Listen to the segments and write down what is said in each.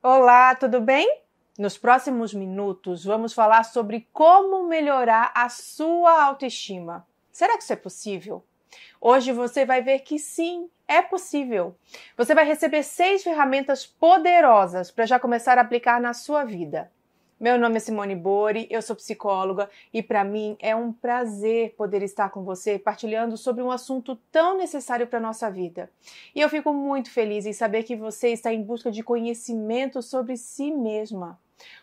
Olá, tudo bem? Nos próximos minutos vamos falar sobre como melhorar a sua autoestima. Será que isso é possível? Hoje você vai ver que sim, é possível. Você vai receber seis ferramentas poderosas para já começar a aplicar na sua vida. Meu nome é Simone Bori, eu sou psicóloga e para mim é um prazer poder estar com você partilhando sobre um assunto tão necessário para nossa vida. E eu fico muito feliz em saber que você está em busca de conhecimento sobre si mesma.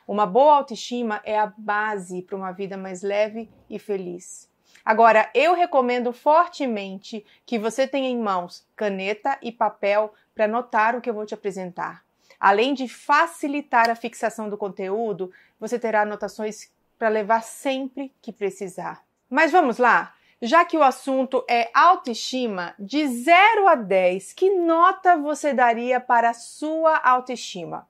Uma boa autoestima é a base para uma vida mais leve e feliz. Agora, eu recomendo fortemente que você tenha em mãos caneta e papel para anotar o que eu vou te apresentar. Além de facilitar a fixação do conteúdo, você terá anotações para levar sempre que precisar. Mas vamos lá? Já que o assunto é autoestima, de 0 a 10, que nota você daria para a sua autoestima?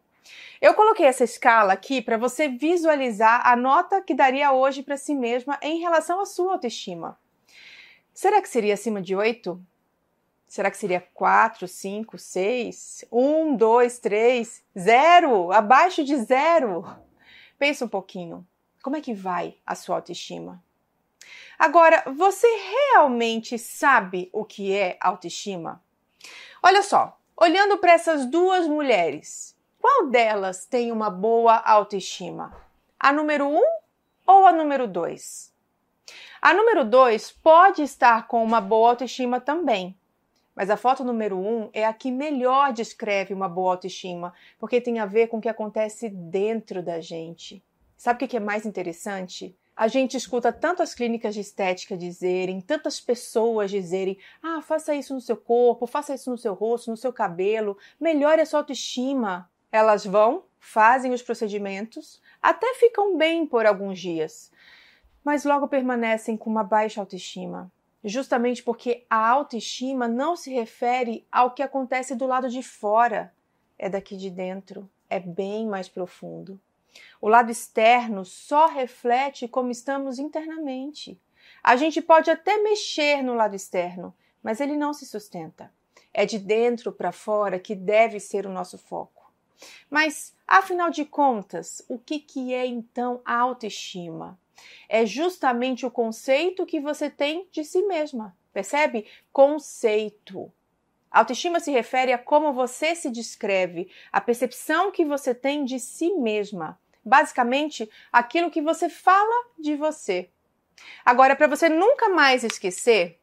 Eu coloquei essa escala aqui para você visualizar a nota que daria hoje para si mesma em relação à sua autoestima. Será que seria acima de 8? Será que seria 4, 5, 6? 1, 2, 3, 0? Abaixo de zero? Pensa um pouquinho. Como é que vai a sua autoestima? Agora, você realmente sabe o que é autoestima? Olha só, olhando para essas duas mulheres, qual delas tem uma boa autoestima? A número 1 um ou a número 2? A número 2 pode estar com uma boa autoestima também, mas a foto número um é a que melhor descreve uma boa autoestima, porque tem a ver com o que acontece dentro da gente. Sabe o que é mais interessante? A gente escuta tantas clínicas de estética dizerem, tantas pessoas dizerem: ah, faça isso no seu corpo, faça isso no seu rosto, no seu cabelo, melhore a sua autoestima. Elas vão, fazem os procedimentos, até ficam bem por alguns dias, mas logo permanecem com uma baixa autoestima justamente porque a autoestima não se refere ao que acontece do lado de fora, é daqui de dentro, é bem mais profundo. O lado externo só reflete como estamos internamente. A gente pode até mexer no lado externo, mas ele não se sustenta. É de dentro para fora que deve ser o nosso foco. Mas, afinal de contas, o que, que é então a autoestima? É justamente o conceito que você tem de si mesma. Percebe? Conceito. Autoestima se refere a como você se descreve, a percepção que você tem de si mesma. Basicamente, aquilo que você fala de você. Agora, para você nunca mais esquecer,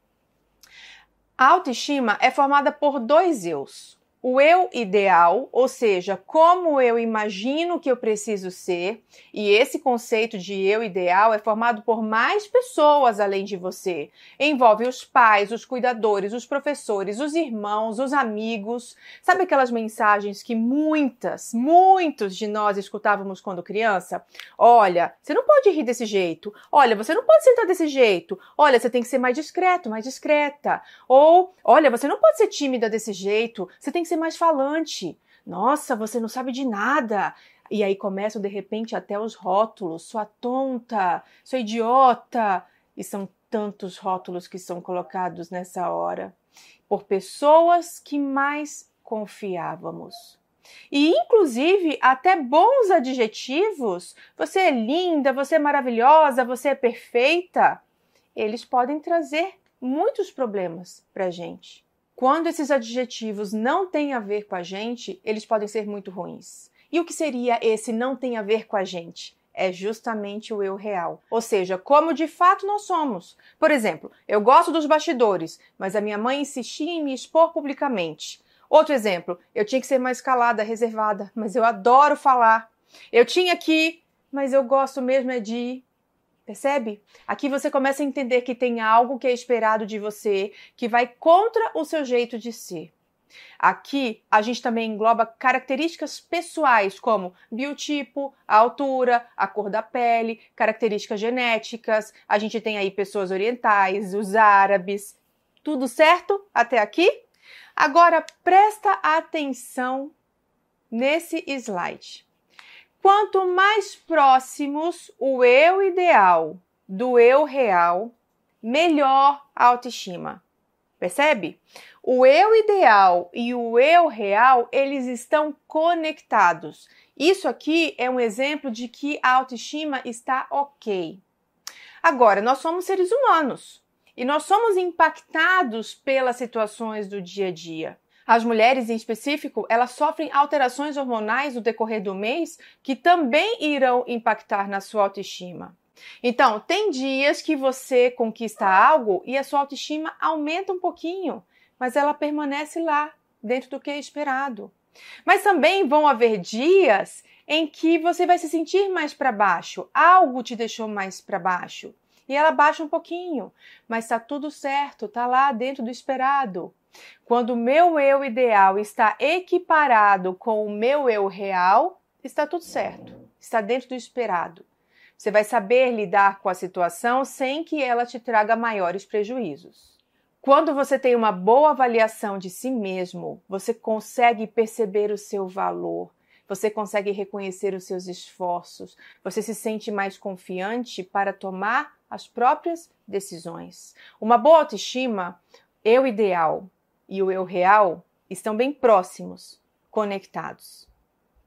a autoestima é formada por dois eus o eu ideal, ou seja, como eu imagino que eu preciso ser, e esse conceito de eu ideal é formado por mais pessoas além de você. Envolve os pais, os cuidadores, os professores, os irmãos, os amigos. Sabe aquelas mensagens que muitas, muitos de nós escutávamos quando criança? Olha, você não pode rir desse jeito. Olha, você não pode sentar desse jeito. Olha, você tem que ser mais discreto, mais discreta. Ou, olha, você não pode ser tímida desse jeito. Você tem que ser mais falante. Nossa, você não sabe de nada. E aí começam de repente até os rótulos: sua tonta, sua idiota. E são tantos rótulos que são colocados nessa hora por pessoas que mais confiávamos. E inclusive até bons adjetivos, você é linda, você é maravilhosa, você é perfeita, eles podem trazer muitos problemas para gente. Quando esses adjetivos não têm a ver com a gente, eles podem ser muito ruins. E o que seria esse não tem a ver com a gente? É justamente o eu real, ou seja, como de fato nós somos. Por exemplo, eu gosto dos bastidores, mas a minha mãe insistia em me expor publicamente. Outro exemplo, eu tinha que ser mais calada, reservada, mas eu adoro falar. Eu tinha que, mas eu gosto mesmo é de Percebe? Aqui você começa a entender que tem algo que é esperado de você que vai contra o seu jeito de ser. Aqui a gente também engloba características pessoais como biotipo, a altura, a cor da pele, características genéticas. A gente tem aí pessoas orientais, os árabes. Tudo certo até aqui? Agora presta atenção nesse slide. Quanto mais próximos o eu ideal do eu real, melhor a autoestima. Percebe? O eu ideal e o eu real, eles estão conectados. Isso aqui é um exemplo de que a autoestima está ok. Agora, nós somos seres humanos e nós somos impactados pelas situações do dia a dia. As mulheres, em específico, elas sofrem alterações hormonais no decorrer do mês que também irão impactar na sua autoestima. Então, tem dias que você conquista algo e a sua autoestima aumenta um pouquinho, mas ela permanece lá, dentro do que é esperado. Mas também vão haver dias em que você vai se sentir mais para baixo, algo te deixou mais para baixo. E ela baixa um pouquinho, mas está tudo certo, está lá dentro do esperado. Quando o meu eu ideal está equiparado com o meu eu real, está tudo certo, está dentro do esperado. Você vai saber lidar com a situação sem que ela te traga maiores prejuízos. Quando você tem uma boa avaliação de si mesmo, você consegue perceber o seu valor, você consegue reconhecer os seus esforços, você se sente mais confiante para tomar as próprias decisões. Uma boa autoestima, eu ideal e o eu real estão bem próximos, conectados.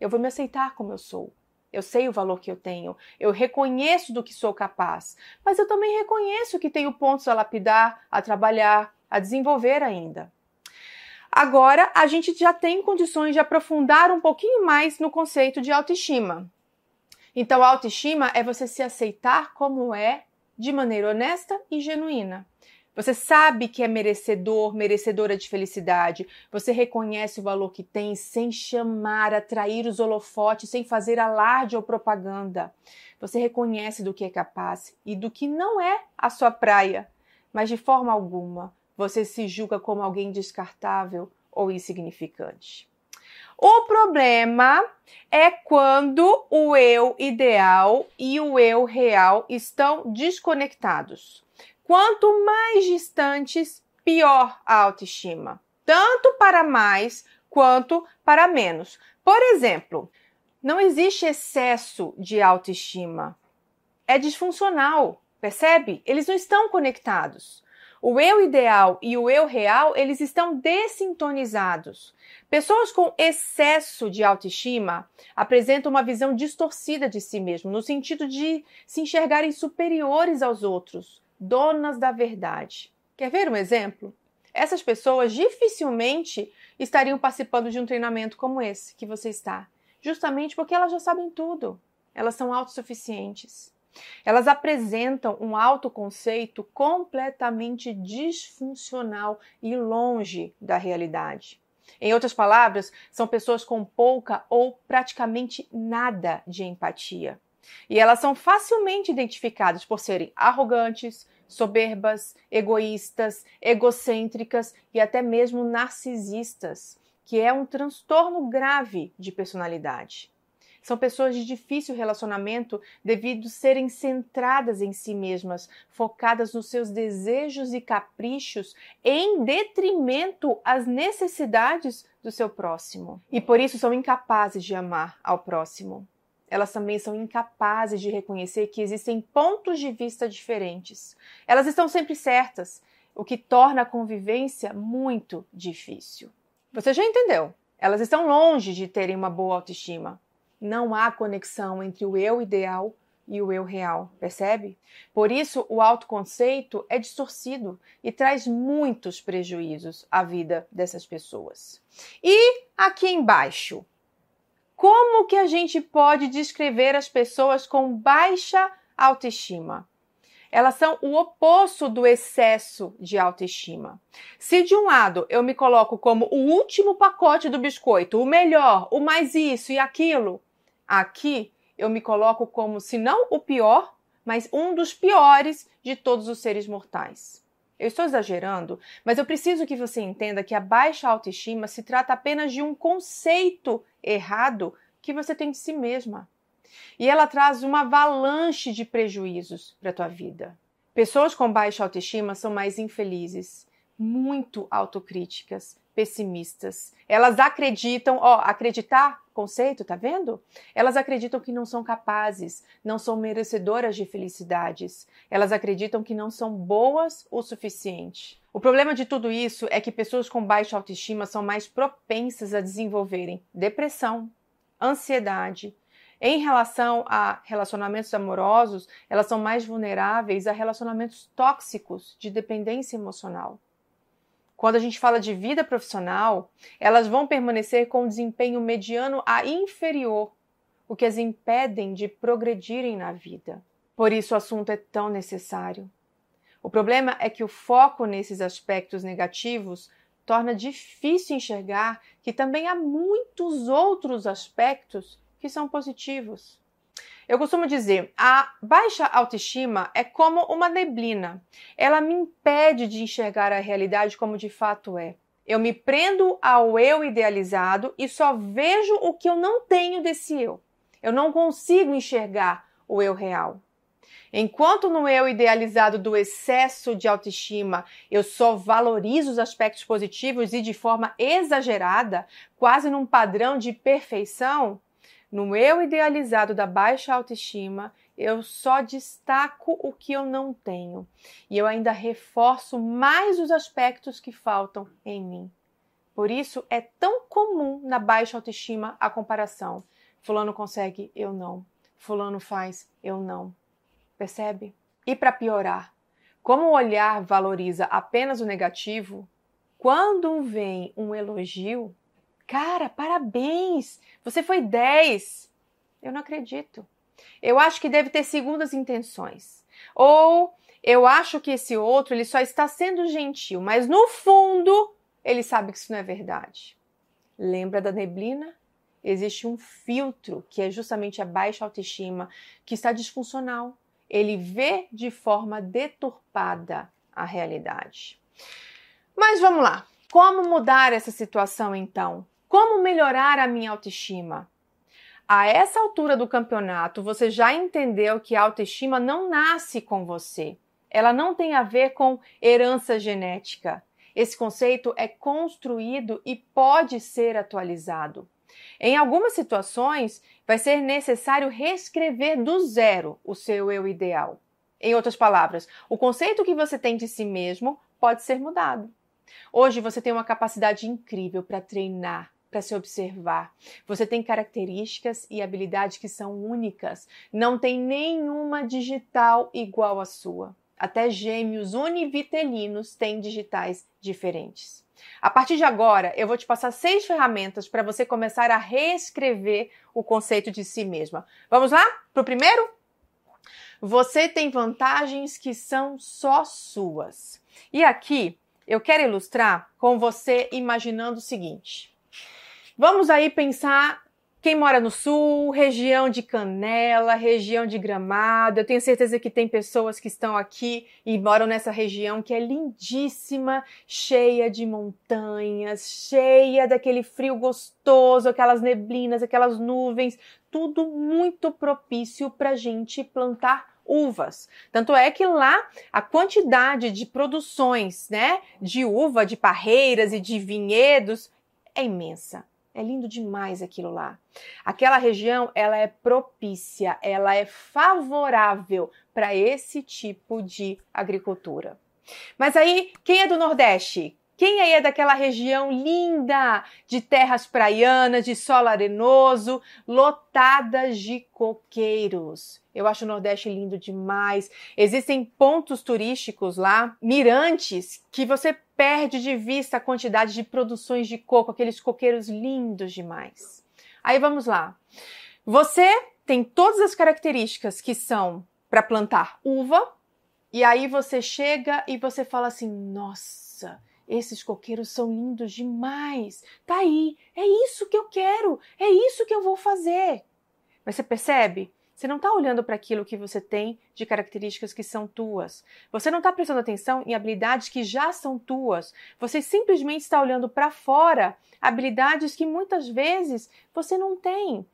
Eu vou me aceitar como eu sou. Eu sei o valor que eu tenho, eu reconheço do que sou capaz, mas eu também reconheço que tenho pontos a lapidar, a trabalhar, a desenvolver ainda. Agora, a gente já tem condições de aprofundar um pouquinho mais no conceito de autoestima. Então, a autoestima é você se aceitar como é, de maneira honesta e genuína. Você sabe que é merecedor, merecedora de felicidade. Você reconhece o valor que tem sem chamar, atrair os holofotes, sem fazer alarde ou propaganda. Você reconhece do que é capaz e do que não é a sua praia, mas de forma alguma você se julga como alguém descartável ou insignificante. O problema é quando o eu ideal e o eu real estão desconectados. Quanto mais distantes, pior a autoestima, tanto para mais quanto para menos. Por exemplo, não existe excesso de autoestima. É disfuncional, percebe? Eles não estão conectados. O eu ideal e o eu real, eles estão dessintonizados. Pessoas com excesso de autoestima apresentam uma visão distorcida de si mesmo, no sentido de se enxergarem superiores aos outros, donas da verdade. Quer ver um exemplo? Essas pessoas dificilmente estariam participando de um treinamento como esse que você está, justamente porque elas já sabem tudo. Elas são autossuficientes. Elas apresentam um autoconceito completamente disfuncional e longe da realidade. Em outras palavras, são pessoas com pouca ou praticamente nada de empatia. E elas são facilmente identificadas por serem arrogantes, soberbas, egoístas, egocêntricas e até mesmo narcisistas, que é um transtorno grave de personalidade. São pessoas de difícil relacionamento devido serem centradas em si mesmas, focadas nos seus desejos e caprichos, em detrimento às necessidades do seu próximo. E por isso são incapazes de amar ao próximo elas também são incapazes de reconhecer que existem pontos de vista diferentes. Elas estão sempre certas, o que torna a convivência muito difícil. Você já entendeu? Elas estão longe de terem uma boa autoestima. Não há conexão entre o eu ideal e o eu real, percebe? Por isso, o autoconceito é distorcido e traz muitos prejuízos à vida dessas pessoas. E aqui embaixo, como que a gente pode descrever as pessoas com baixa autoestima? Elas são o oposto do excesso de autoestima. Se de um lado eu me coloco como o último pacote do biscoito, o melhor, o mais isso e aquilo, aqui eu me coloco como, se não o pior, mas um dos piores de todos os seres mortais. Eu estou exagerando, mas eu preciso que você entenda que a baixa autoestima se trata apenas de um conceito errado que você tem de si mesma. E ela traz uma avalanche de prejuízos para a tua vida. Pessoas com baixa autoestima são mais infelizes, muito autocríticas, pessimistas. Elas acreditam, ó, acreditar, conceito, tá vendo? Elas acreditam que não são capazes, não são merecedoras de felicidades. Elas acreditam que não são boas o suficiente. O problema de tudo isso é que pessoas com baixa autoestima são mais propensas a desenvolverem depressão, ansiedade. Em relação a relacionamentos amorosos, elas são mais vulneráveis a relacionamentos tóxicos de dependência emocional. Quando a gente fala de vida profissional, elas vão permanecer com desempenho mediano a inferior, o que as impedem de progredirem na vida. Por isso o assunto é tão necessário. O problema é que o foco nesses aspectos negativos torna difícil enxergar que também há muitos outros aspectos que são positivos. Eu costumo dizer, a baixa autoestima é como uma neblina. Ela me impede de enxergar a realidade como de fato é. Eu me prendo ao eu idealizado e só vejo o que eu não tenho desse eu. Eu não consigo enxergar o eu real. Enquanto no eu idealizado do excesso de autoestima eu só valorizo os aspectos positivos e de forma exagerada, quase num padrão de perfeição, no eu idealizado da baixa autoestima, eu só destaco o que eu não tenho e eu ainda reforço mais os aspectos que faltam em mim. Por isso é tão comum na baixa autoestima a comparação. Fulano consegue, eu não. Fulano faz, eu não. Percebe? E para piorar, como o olhar valoriza apenas o negativo, quando vem um elogio, cara, parabéns, você foi 10. Eu não acredito. Eu acho que deve ter segundas intenções. Ou eu acho que esse outro ele só está sendo gentil, mas no fundo ele sabe que isso não é verdade. Lembra da neblina? Existe um filtro que é justamente a baixa autoestima que está disfuncional ele vê de forma deturpada a realidade. Mas vamos lá. Como mudar essa situação então? Como melhorar a minha autoestima? A essa altura do campeonato, você já entendeu que a autoestima não nasce com você. Ela não tem a ver com herança genética. Esse conceito é construído e pode ser atualizado. Em algumas situações, vai ser necessário reescrever do zero o seu eu ideal. Em outras palavras, o conceito que você tem de si mesmo pode ser mudado. Hoje você tem uma capacidade incrível para treinar, para se observar. Você tem características e habilidades que são únicas. Não tem nenhuma digital igual à sua. Até gêmeos univitelinos têm digitais diferentes. A partir de agora, eu vou te passar seis ferramentas para você começar a reescrever o conceito de si mesma. Vamos lá? Para o primeiro? Você tem vantagens que são só suas. E aqui eu quero ilustrar com você imaginando o seguinte. Vamos aí pensar quem mora no sul, região de Canela, região de Gramado, eu tenho certeza que tem pessoas que estão aqui e moram nessa região que é lindíssima, cheia de montanhas, cheia daquele frio gostoso, aquelas neblinas, aquelas nuvens, tudo muito propício para gente plantar uvas. Tanto é que lá a quantidade de produções, né, de uva, de parreiras e de vinhedos é imensa. É lindo demais aquilo lá. Aquela região, ela é propícia, ela é favorável para esse tipo de agricultura. Mas aí, quem é do Nordeste? Quem aí é daquela região linda de terras praianas, de solo arenoso, lotadas de coqueiros? Eu acho o Nordeste lindo demais. Existem pontos turísticos lá, mirantes, que você perde de vista a quantidade de produções de coco, aqueles coqueiros lindos demais. Aí vamos lá. Você tem todas as características que são para plantar uva, e aí você chega e você fala assim: nossa, esses coqueiros são lindos demais. Tá aí, é isso que eu quero, é isso que eu vou fazer. Mas você percebe? Você não está olhando para aquilo que você tem de características que são tuas. Você não está prestando atenção em habilidades que já são tuas. Você simplesmente está olhando para fora habilidades que muitas vezes você não tem.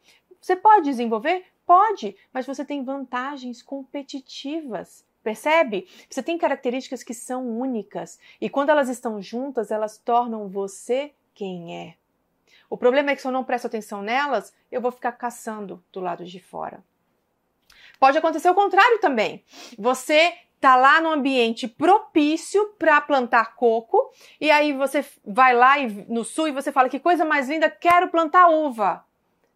Você pode desenvolver? Pode, mas você tem vantagens competitivas. Percebe? Você tem características que são únicas e quando elas estão juntas, elas tornam você quem é. O problema é que se eu não presto atenção nelas, eu vou ficar caçando do lado de fora. Pode acontecer o contrário também. Você tá lá no ambiente propício para plantar coco e aí você vai lá no sul e você fala que coisa mais linda, quero plantar uva.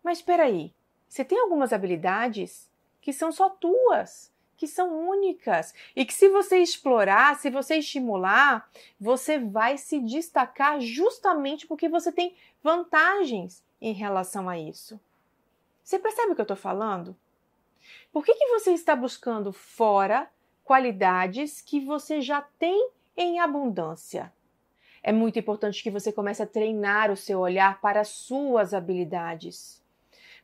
Mas espera aí, você tem algumas habilidades que são só tuas, que são únicas e que se você explorar, se você estimular, você vai se destacar justamente porque você tem vantagens em relação a isso. Você percebe o que eu estou falando? Por que, que você está buscando fora qualidades que você já tem em abundância? É muito importante que você comece a treinar o seu olhar para as suas habilidades.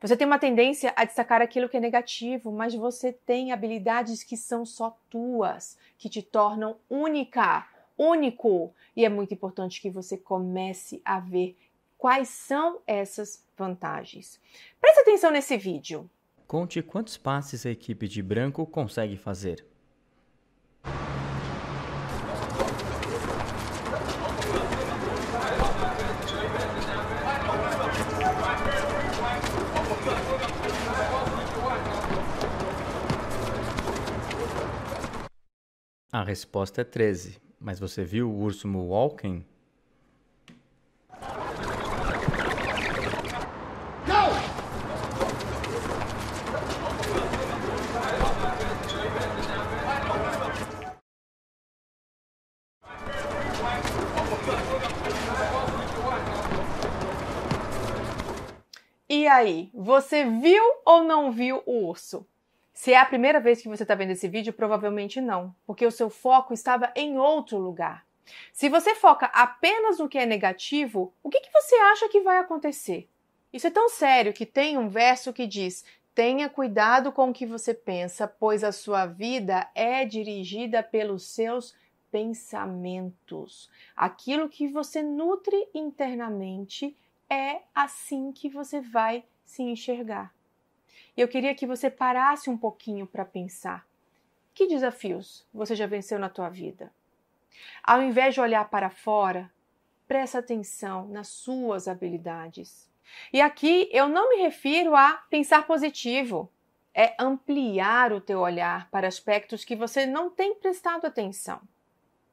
Você tem uma tendência a destacar aquilo que é negativo, mas você tem habilidades que são só tuas, que te tornam única, único. E é muito importante que você comece a ver quais são essas vantagens. Preste atenção nesse vídeo. Conte quantos passes a equipe de branco consegue fazer. A resposta é 13. Mas você viu o urso Walking? E aí, você viu ou não viu o urso? Se é a primeira vez que você está vendo esse vídeo, provavelmente não, porque o seu foco estava em outro lugar. Se você foca apenas no que é negativo, o que, que você acha que vai acontecer? Isso é tão sério que tem um verso que diz: Tenha cuidado com o que você pensa, pois a sua vida é dirigida pelos seus pensamentos. Aquilo que você nutre internamente é assim que você vai se enxergar. E eu queria que você parasse um pouquinho para pensar. Que desafios você já venceu na tua vida? Ao invés de olhar para fora, presta atenção nas suas habilidades. E aqui eu não me refiro a pensar positivo, é ampliar o teu olhar para aspectos que você não tem prestado atenção.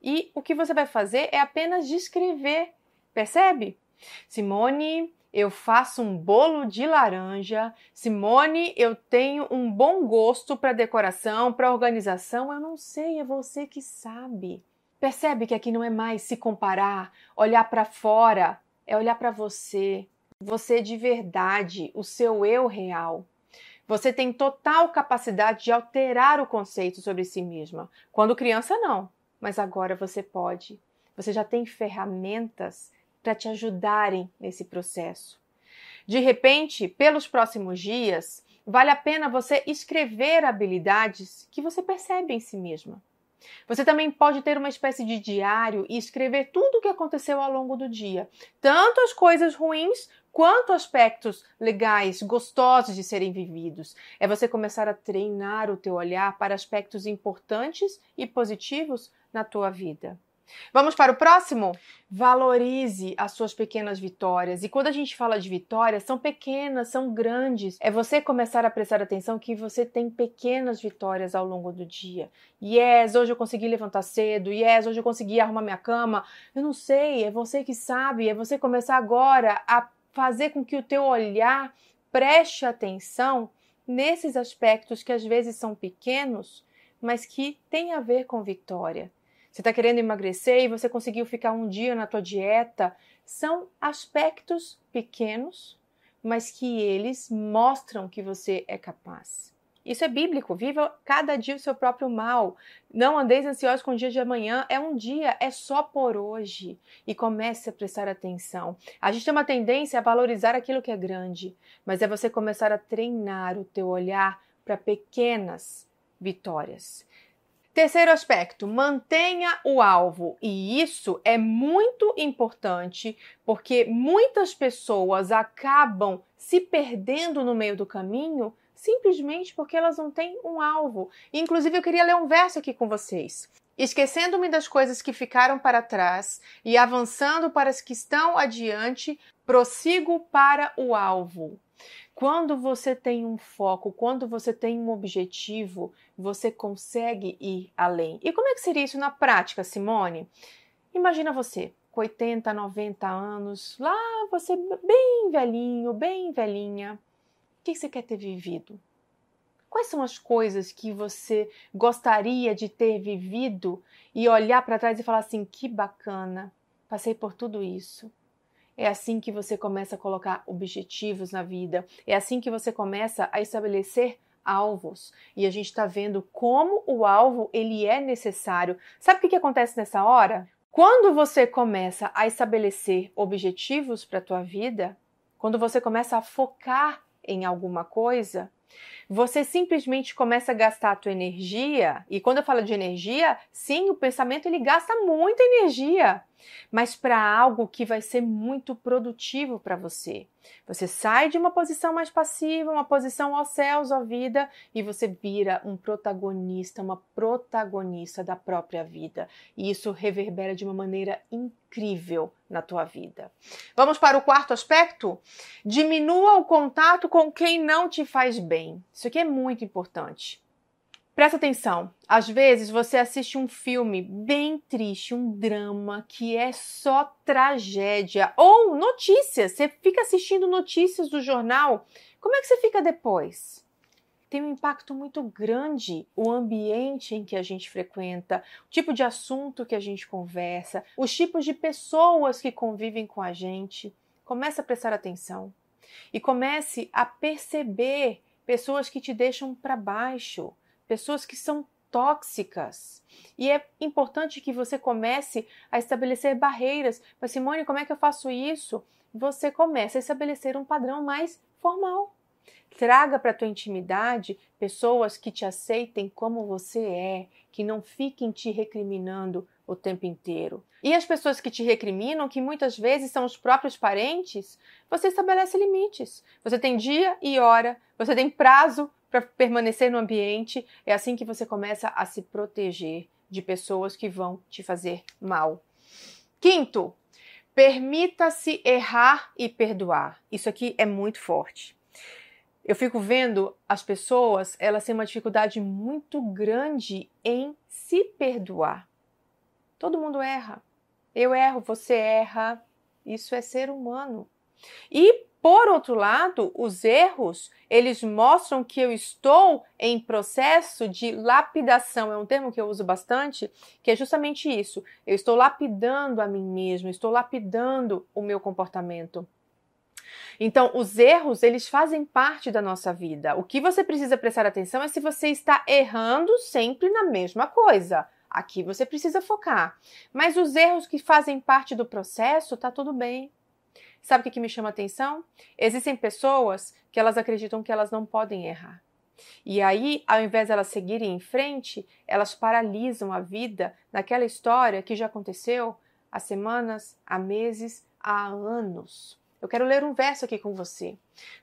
E o que você vai fazer é apenas descrever, percebe? Simone eu faço um bolo de laranja. Simone, eu tenho um bom gosto para decoração, para organização. Eu não sei, é você que sabe. Percebe que aqui não é mais se comparar, olhar para fora, é olhar para você. Você de verdade, o seu eu real. Você tem total capacidade de alterar o conceito sobre si mesma. Quando criança, não, mas agora você pode. Você já tem ferramentas para te ajudarem nesse processo. De repente, pelos próximos dias, vale a pena você escrever habilidades que você percebe em si mesma. Você também pode ter uma espécie de diário e escrever tudo o que aconteceu ao longo do dia, tanto as coisas ruins quanto aspectos legais, gostosos de serem vividos. É você começar a treinar o teu olhar para aspectos importantes e positivos na tua vida. Vamos para o próximo? Valorize as suas pequenas vitórias. E quando a gente fala de vitórias, são pequenas, são grandes. É você começar a prestar atenção que você tem pequenas vitórias ao longo do dia. Yes, hoje eu consegui levantar cedo. Yes, hoje eu consegui arrumar minha cama. Eu não sei, é você que sabe. É você começar agora a fazer com que o teu olhar preste atenção nesses aspectos que às vezes são pequenos, mas que têm a ver com vitória. Você está querendo emagrecer e você conseguiu ficar um dia na tua dieta. São aspectos pequenos, mas que eles mostram que você é capaz. Isso é bíblico. Viva cada dia o seu próprio mal. Não andeis ansiosos com o dia de amanhã. É um dia, é só por hoje. E comece a prestar atenção. A gente tem uma tendência a valorizar aquilo que é grande, mas é você começar a treinar o teu olhar para pequenas vitórias. Terceiro aspecto, mantenha o alvo. E isso é muito importante porque muitas pessoas acabam se perdendo no meio do caminho simplesmente porque elas não têm um alvo. Inclusive, eu queria ler um verso aqui com vocês. Esquecendo-me das coisas que ficaram para trás e avançando para as que estão adiante, prossigo para o alvo. Quando você tem um foco, quando você tem um objetivo, você consegue ir além. E como é que seria isso na prática, Simone? Imagina você, com 80, 90 anos, lá você bem velhinho, bem velhinha, que você quer ter vivido? Quais são as coisas que você gostaria de ter vivido e olhar para trás e falar assim: que bacana, passei por tudo isso. É assim que você começa a colocar objetivos na vida, é assim que você começa a estabelecer alvos. E a gente está vendo como o alvo ele é necessário. Sabe o que, que acontece nessa hora? Quando você começa a estabelecer objetivos para a tua vida, quando você começa a focar em alguma coisa, você simplesmente começa a gastar a tua energia, e quando eu falo de energia, sim, o pensamento ele gasta muita energia, mas para algo que vai ser muito produtivo para você. Você sai de uma posição mais passiva, uma posição ó céus, ó vida, e você vira um protagonista, uma protagonista da própria vida. E isso reverbera de uma maneira incrível na tua vida. Vamos para o quarto aspecto? Diminua o contato com quem não te faz bem. Isso aqui é muito importante. Presta atenção. Às vezes você assiste um filme bem triste, um drama que é só tragédia ou notícias. Você fica assistindo notícias do jornal. Como é que você fica depois? Tem um impacto muito grande o ambiente em que a gente frequenta, o tipo de assunto que a gente conversa, os tipos de pessoas que convivem com a gente. Comece a prestar atenção e comece a perceber pessoas que te deixam para baixo pessoas que são tóxicas. E é importante que você comece a estabelecer barreiras. Mas, Simone, como é que eu faço isso? Você começa a estabelecer um padrão mais formal. Traga para a tua intimidade pessoas que te aceitem como você é, que não fiquem te recriminando o tempo inteiro. E as pessoas que te recriminam, que muitas vezes são os próprios parentes, você estabelece limites. Você tem dia e hora, você tem prazo para permanecer no ambiente. É assim que você começa a se proteger de pessoas que vão te fazer mal. Quinto, permita-se errar e perdoar. Isso aqui é muito forte. Eu fico vendo as pessoas, elas têm uma dificuldade muito grande em se perdoar. Todo mundo erra. Eu erro, você erra. Isso é ser humano. E por outro lado, os erros, eles mostram que eu estou em processo de lapidação. É um termo que eu uso bastante, que é justamente isso. Eu estou lapidando a mim mesmo, estou lapidando o meu comportamento. Então, os erros, eles fazem parte da nossa vida. O que você precisa prestar atenção é se você está errando sempre na mesma coisa. Aqui você precisa focar. Mas os erros que fazem parte do processo, tá tudo bem. Sabe o que, me chama atenção? Existem pessoas que elas acreditam que elas não podem errar. E aí, ao invés de elas seguirem em frente, elas paralisam a vida naquela história que já aconteceu há semanas, há meses, há anos. Eu quero ler um verso aqui com você.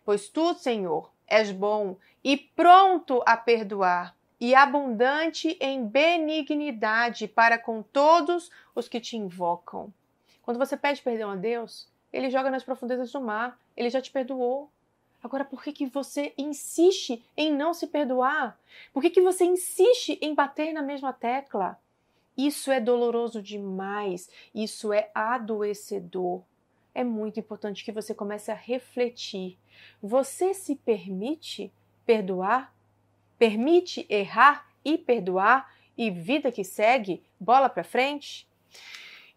Pois tu, Senhor, és bom e pronto a perdoar, e abundante em benignidade para com todos os que te invocam. Quando você pede perdão a Deus, ele joga nas profundezas do mar, ele já te perdoou. Agora, por que, que você insiste em não se perdoar? Por que, que você insiste em bater na mesma tecla? Isso é doloroso demais, isso é adoecedor. É muito importante que você comece a refletir. Você se permite perdoar? Permite errar e perdoar? E vida que segue, bola para frente?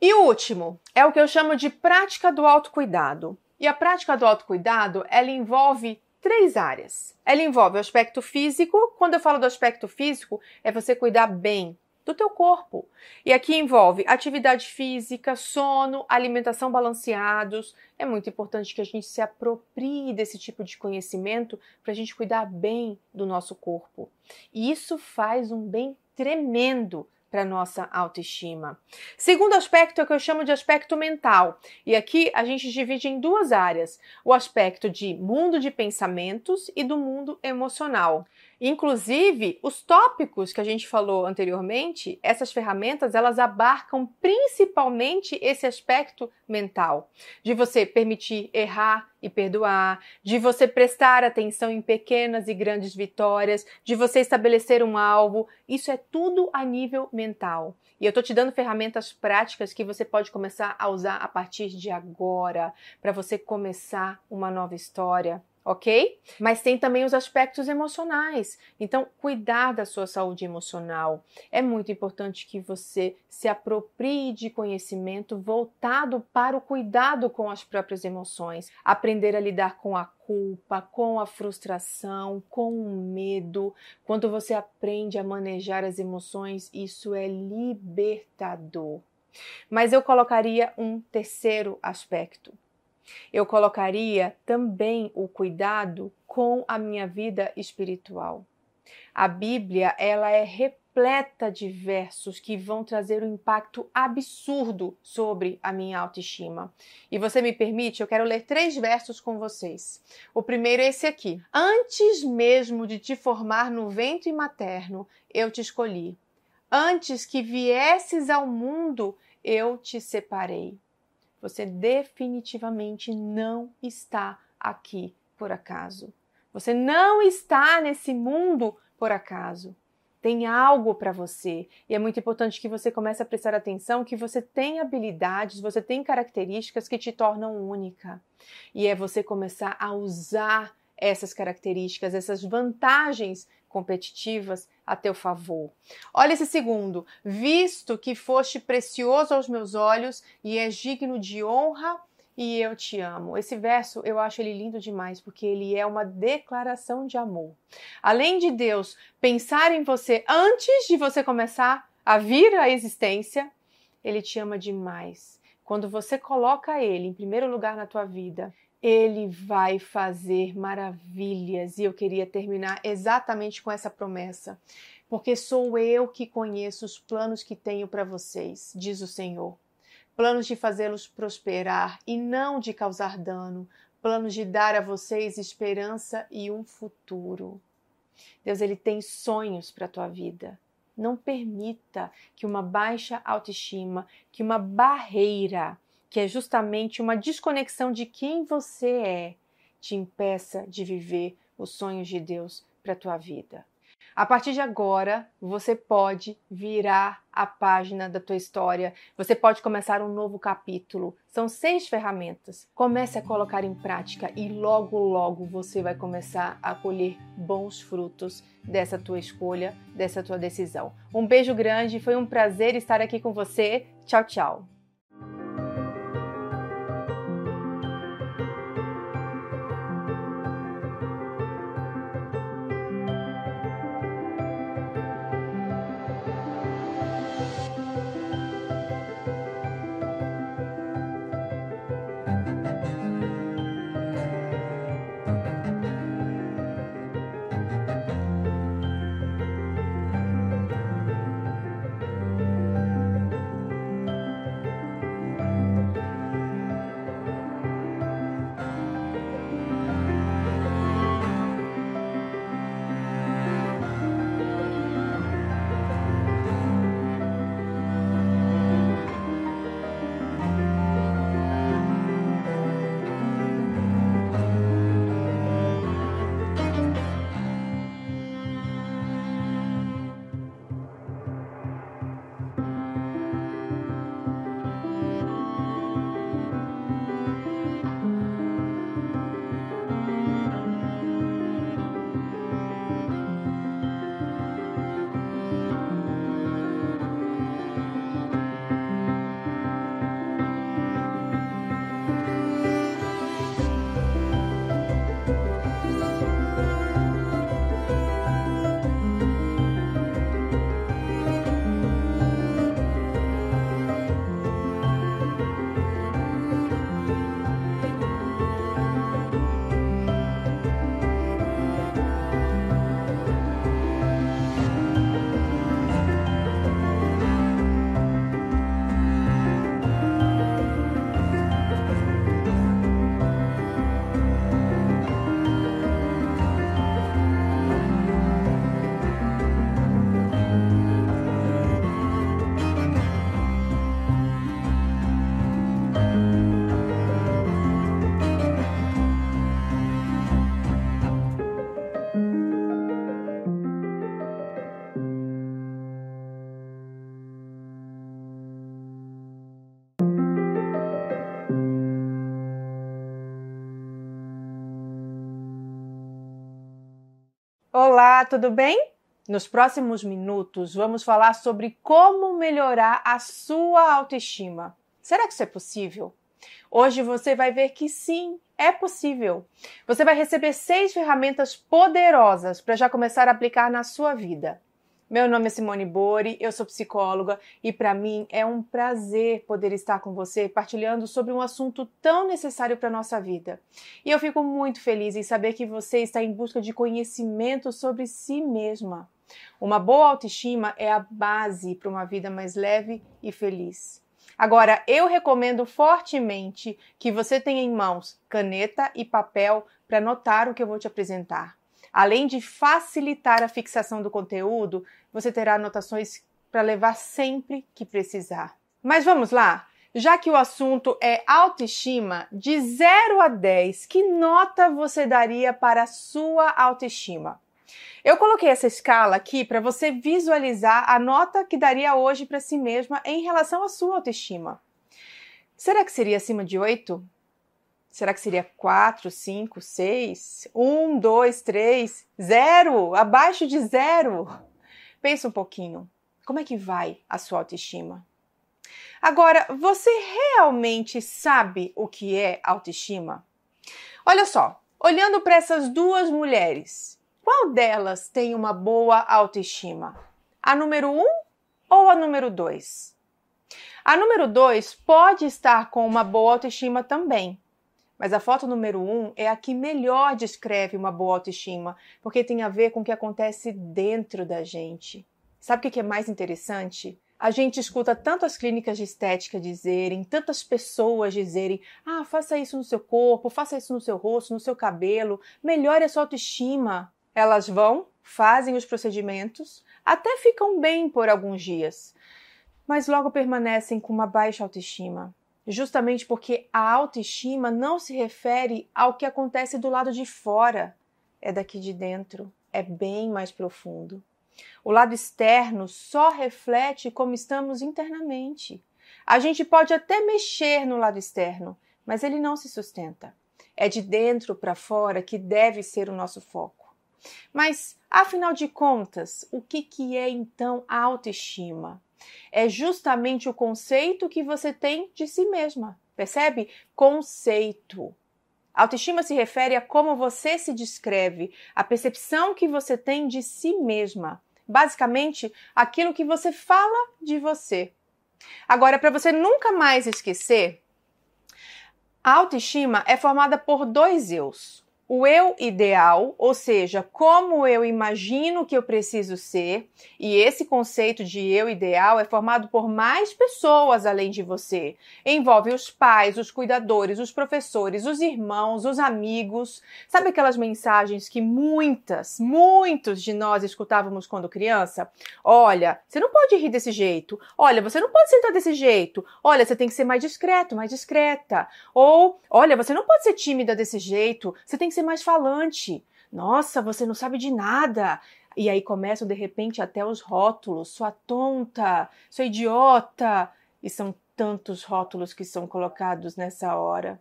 E o último é o que eu chamo de prática do autocuidado. E a prática do autocuidado, ela envolve três áreas. Ela envolve o aspecto físico. Quando eu falo do aspecto físico, é você cuidar bem do teu corpo. E aqui envolve atividade física, sono, alimentação balanceados. É muito importante que a gente se aproprie desse tipo de conhecimento para a gente cuidar bem do nosso corpo. E isso faz um bem tremendo para nossa autoestima. Segundo aspecto é o que eu chamo de aspecto mental. E aqui a gente divide em duas áreas: o aspecto de mundo de pensamentos e do mundo emocional. Inclusive, os tópicos que a gente falou anteriormente, essas ferramentas, elas abarcam principalmente esse aspecto mental, de você permitir errar e perdoar, de você prestar atenção em pequenas e grandes vitórias, de você estabelecer um alvo. Isso é tudo a nível mental. E eu estou te dando ferramentas práticas que você pode começar a usar a partir de agora, para você começar uma nova história ok? Mas tem também os aspectos emocionais. Então, cuidar da sua saúde emocional. É muito importante que você se aproprie de conhecimento voltado para o cuidado com as próprias emoções. Aprender a lidar com a culpa, com a frustração, com o medo. Quando você aprende a manejar as emoções, isso é libertador. Mas eu colocaria um terceiro aspecto eu colocaria também o cuidado com a minha vida espiritual. A Bíblia, ela é repleta de versos que vão trazer um impacto absurdo sobre a minha autoestima. E você me permite, eu quero ler três versos com vocês. O primeiro é esse aqui: Antes mesmo de te formar no ventre materno, eu te escolhi. Antes que viesses ao mundo, eu te separei. Você definitivamente não está aqui por acaso. Você não está nesse mundo por acaso. Tem algo para você e é muito importante que você comece a prestar atenção que você tem habilidades, você tem características que te tornam única. E é você começar a usar essas características, essas vantagens competitivas a teu favor. Olha esse segundo. Visto que foste precioso aos meus olhos e és digno de honra e eu te amo. Esse verso eu acho ele lindo demais porque ele é uma declaração de amor. Além de Deus pensar em você antes de você começar a vir à existência, ele te ama demais. Quando você coloca ele em primeiro lugar na tua vida, ele vai fazer maravilhas. E eu queria terminar exatamente com essa promessa. Porque sou eu que conheço os planos que tenho para vocês, diz o Senhor. Planos de fazê-los prosperar e não de causar dano, planos de dar a vocês esperança e um futuro. Deus ele tem sonhos para a tua vida. Não permita que uma baixa autoestima, que uma barreira que é justamente uma desconexão de quem você é, te impeça de viver os sonhos de Deus para a tua vida. A partir de agora, você pode virar a página da tua história, você pode começar um novo capítulo. São seis ferramentas. Comece a colocar em prática e logo, logo você vai começar a colher bons frutos dessa tua escolha, dessa tua decisão. Um beijo grande, foi um prazer estar aqui com você. Tchau, tchau. Tudo bem? Nos próximos minutos vamos falar sobre como melhorar a sua autoestima. Será que isso é possível? Hoje você vai ver que sim, é possível. Você vai receber seis ferramentas poderosas para já começar a aplicar na sua vida. Meu nome é Simone Bori, eu sou psicóloga e para mim é um prazer poder estar com você partilhando sobre um assunto tão necessário para nossa vida. E eu fico muito feliz em saber que você está em busca de conhecimento sobre si mesma. Uma boa autoestima é a base para uma vida mais leve e feliz. Agora, eu recomendo fortemente que você tenha em mãos caneta e papel para anotar o que eu vou te apresentar. Além de facilitar a fixação do conteúdo, você terá anotações para levar sempre que precisar. Mas vamos lá? Já que o assunto é autoestima, de 0 a 10, que nota você daria para a sua autoestima? Eu coloquei essa escala aqui para você visualizar a nota que daria hoje para si mesma em relação à sua autoestima. Será que seria acima de 8? Será que seria 4, 5, 6? 1, 2, 3, 0? Abaixo de zero? Pensa um pouquinho. Como é que vai a sua autoestima? Agora, você realmente sabe o que é autoestima? Olha só, olhando para essas duas mulheres, qual delas tem uma boa autoestima? A número 1 um ou a número 2? A número 2 pode estar com uma boa autoestima também, mas a foto número um é a que melhor descreve uma boa autoestima, porque tem a ver com o que acontece dentro da gente. Sabe o que é mais interessante? A gente escuta tantas clínicas de estética dizerem, tantas pessoas dizerem: ah, faça isso no seu corpo, faça isso no seu rosto, no seu cabelo, melhore a sua autoestima. Elas vão, fazem os procedimentos, até ficam bem por alguns dias, mas logo permanecem com uma baixa autoestima justamente porque a autoestima não se refere ao que acontece do lado de fora, é daqui de dentro, é bem mais profundo. O lado externo só reflete como estamos internamente. A gente pode até mexer no lado externo, mas ele não se sustenta. É de dentro para fora que deve ser o nosso foco. Mas, afinal de contas, o que, que é então a autoestima? É justamente o conceito que você tem de si mesma. Percebe? Conceito. Autoestima se refere a como você se descreve, a percepção que você tem de si mesma. Basicamente, aquilo que você fala de você. Agora, para você nunca mais esquecer, a autoestima é formada por dois eus o eu ideal, ou seja, como eu imagino que eu preciso ser, e esse conceito de eu ideal é formado por mais pessoas além de você. Envolve os pais, os cuidadores, os professores, os irmãos, os amigos. Sabe aquelas mensagens que muitas, muitos de nós escutávamos quando criança? Olha, você não pode rir desse jeito. Olha, você não pode sentar desse jeito. Olha, você tem que ser mais discreto, mais discreta. Ou, olha, você não pode ser tímida desse jeito. Você tem que ser mais falante. Nossa, você não sabe de nada. E aí começam de repente até os rótulos, sua tonta, sua idiota. E são tantos rótulos que são colocados nessa hora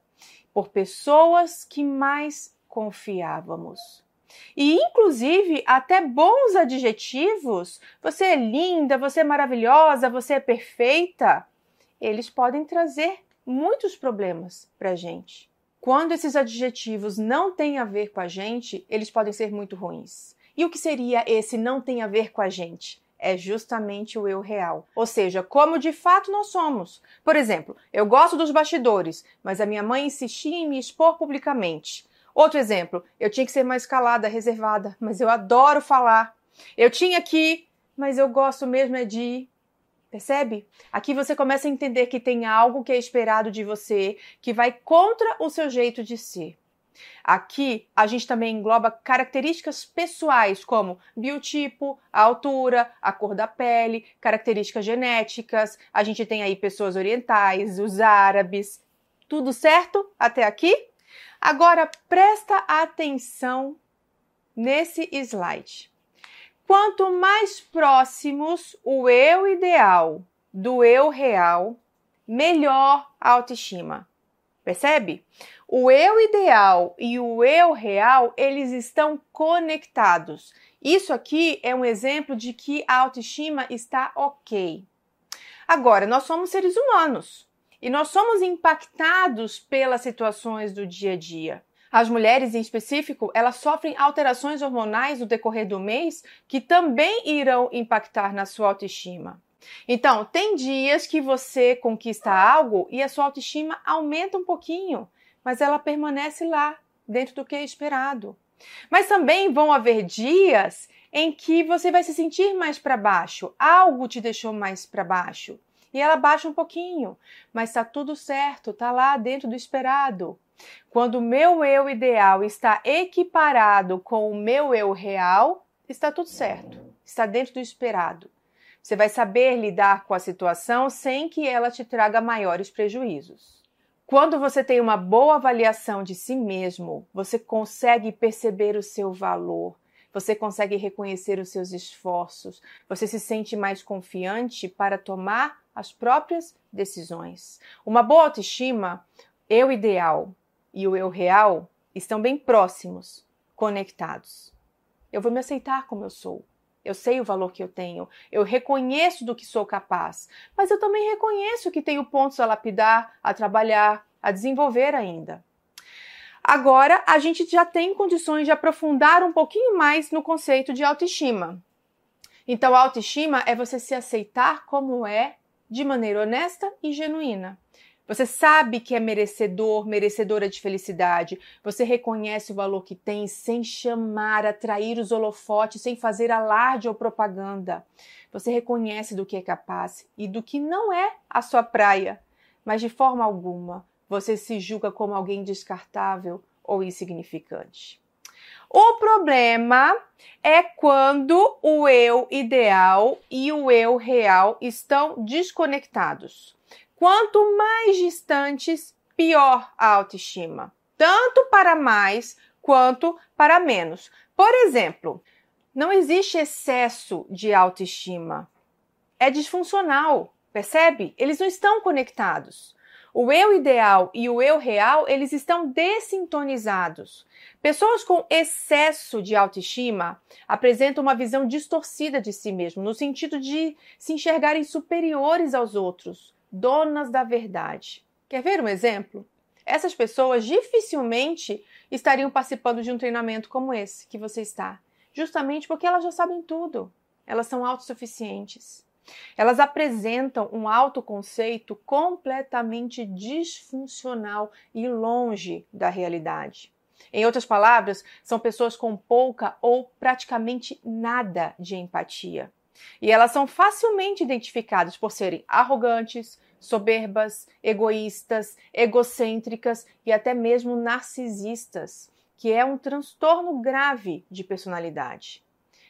por pessoas que mais confiávamos. E inclusive até bons adjetivos, você é linda, você é maravilhosa, você é perfeita, eles podem trazer muitos problemas para gente. Quando esses adjetivos não têm a ver com a gente, eles podem ser muito ruins. E o que seria esse não tem a ver com a gente? É justamente o eu real, ou seja, como de fato nós somos. Por exemplo, eu gosto dos bastidores, mas a minha mãe insistia em me expor publicamente. Outro exemplo, eu tinha que ser mais calada, reservada, mas eu adoro falar. Eu tinha que, mas eu gosto mesmo é de Percebe? Aqui você começa a entender que tem algo que é esperado de você que vai contra o seu jeito de ser. Aqui a gente também engloba características pessoais como biotipo, a altura, a cor da pele, características genéticas. A gente tem aí pessoas orientais, os árabes. Tudo certo até aqui? Agora presta atenção nesse slide. Quanto mais próximos o eu ideal do eu real, melhor a autoestima. Percebe? O eu ideal e o eu real, eles estão conectados. Isso aqui é um exemplo de que a autoestima está ok. Agora, nós somos seres humanos e nós somos impactados pelas situações do dia a dia. As mulheres, em específico, elas sofrem alterações hormonais no decorrer do mês que também irão impactar na sua autoestima. Então, tem dias que você conquista algo e a sua autoestima aumenta um pouquinho, mas ela permanece lá, dentro do que é esperado. Mas também vão haver dias em que você vai se sentir mais para baixo, algo te deixou mais para baixo. E ela baixa um pouquinho, mas está tudo certo, está lá dentro do esperado. Quando o meu eu ideal está equiparado com o meu eu real, está tudo certo, está dentro do esperado. Você vai saber lidar com a situação sem que ela te traga maiores prejuízos. Quando você tem uma boa avaliação de si mesmo, você consegue perceber o seu valor, você consegue reconhecer os seus esforços, você se sente mais confiante para tomar as próprias decisões. Uma boa autoestima, eu ideal e o eu real estão bem próximos, conectados. Eu vou me aceitar como eu sou. Eu sei o valor que eu tenho, eu reconheço do que sou capaz, mas eu também reconheço que tenho pontos a lapidar, a trabalhar, a desenvolver ainda. Agora, a gente já tem condições de aprofundar um pouquinho mais no conceito de autoestima. Então, a autoestima é você se aceitar como é, de maneira honesta e genuína. Você sabe que é merecedor, merecedora de felicidade. Você reconhece o valor que tem sem chamar, atrair os holofotes, sem fazer alarde ou propaganda. Você reconhece do que é capaz e do que não é a sua praia, mas de forma alguma você se julga como alguém descartável ou insignificante. O problema é quando o eu ideal e o eu real estão desconectados. Quanto mais distantes, pior a autoestima, tanto para mais quanto para menos. Por exemplo, não existe excesso de autoestima. É disfuncional, percebe? Eles não estão conectados. O eu ideal e o eu real, eles estão dessintonizados. Pessoas com excesso de autoestima apresentam uma visão distorcida de si mesmo, no sentido de se enxergarem superiores aos outros, donas da verdade. Quer ver um exemplo? Essas pessoas dificilmente estariam participando de um treinamento como esse que você está, justamente porque elas já sabem tudo. Elas são autossuficientes. Elas apresentam um autoconceito completamente disfuncional e longe da realidade. Em outras palavras, são pessoas com pouca ou praticamente nada de empatia. E elas são facilmente identificadas por serem arrogantes, soberbas, egoístas, egocêntricas e até mesmo narcisistas, que é um transtorno grave de personalidade.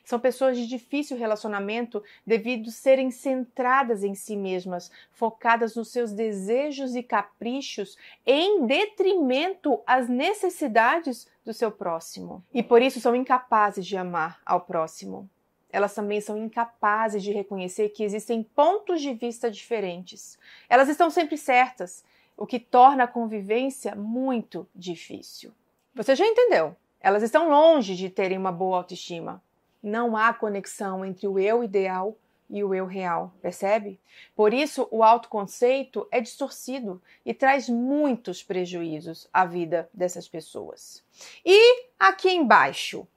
São pessoas de difícil relacionamento devido serem centradas em si mesmas, focadas nos seus desejos e caprichos, em detrimento às necessidades do seu próximo. E por isso são incapazes de amar ao próximo elas também são incapazes de reconhecer que existem pontos de vista diferentes. Elas estão sempre certas, o que torna a convivência muito difícil. Você já entendeu? Elas estão longe de terem uma boa autoestima. Não há conexão entre o eu ideal e o eu real, percebe? Por isso, o autoconceito é distorcido e traz muitos prejuízos à vida dessas pessoas. E aqui embaixo,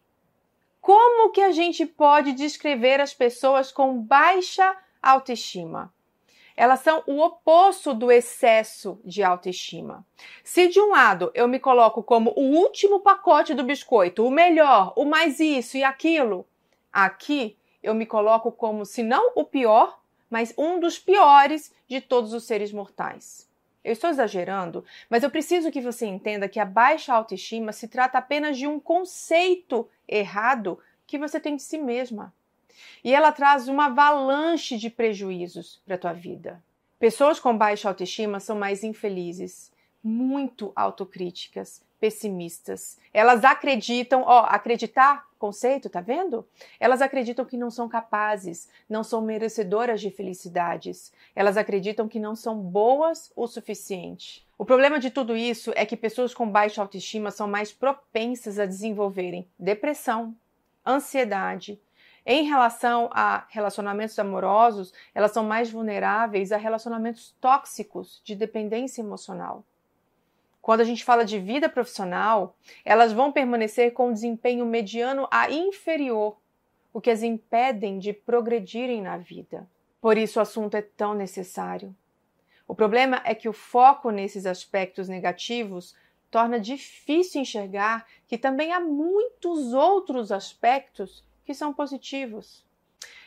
como que a gente pode descrever as pessoas com baixa autoestima? Elas são o oposto do excesso de autoestima. Se de um lado eu me coloco como o último pacote do biscoito, o melhor, o mais isso e aquilo, aqui eu me coloco como, se não o pior, mas um dos piores de todos os seres mortais. Eu estou exagerando, mas eu preciso que você entenda que a baixa autoestima se trata apenas de um conceito errado que você tem de si mesma. E ela traz uma avalanche de prejuízos para a tua vida. Pessoas com baixa autoestima são mais infelizes, muito autocríticas, pessimistas. Elas acreditam, ó, acreditar, conceito, tá vendo? Elas acreditam que não são capazes, não são merecedoras de felicidades. Elas acreditam que não são boas o suficiente. O problema de tudo isso é que pessoas com baixa autoestima são mais propensas a desenvolverem depressão, ansiedade. Em relação a relacionamentos amorosos, elas são mais vulneráveis a relacionamentos tóxicos de dependência emocional. Quando a gente fala de vida profissional, elas vão permanecer com desempenho mediano a inferior, o que as impedem de progredirem na vida. Por isso o assunto é tão necessário. O problema é que o foco nesses aspectos negativos torna difícil enxergar que também há muitos outros aspectos que são positivos.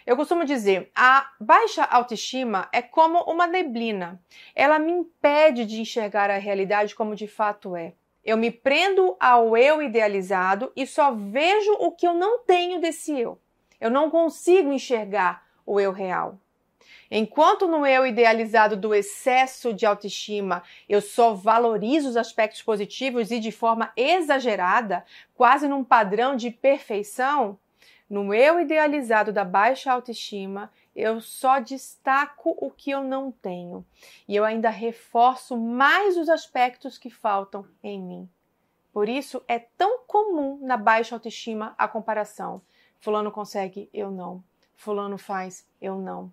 Eu costumo dizer, a baixa autoestima é como uma neblina. Ela me impede de enxergar a realidade como de fato é. Eu me prendo ao eu idealizado e só vejo o que eu não tenho desse eu. Eu não consigo enxergar o eu real. Enquanto no eu idealizado do excesso de autoestima eu só valorizo os aspectos positivos e de forma exagerada, quase num padrão de perfeição, no eu idealizado da baixa autoestima, eu só destaco o que eu não tenho e eu ainda reforço mais os aspectos que faltam em mim. Por isso é tão comum na baixa autoestima a comparação. Fulano consegue, eu não. Fulano faz, eu não.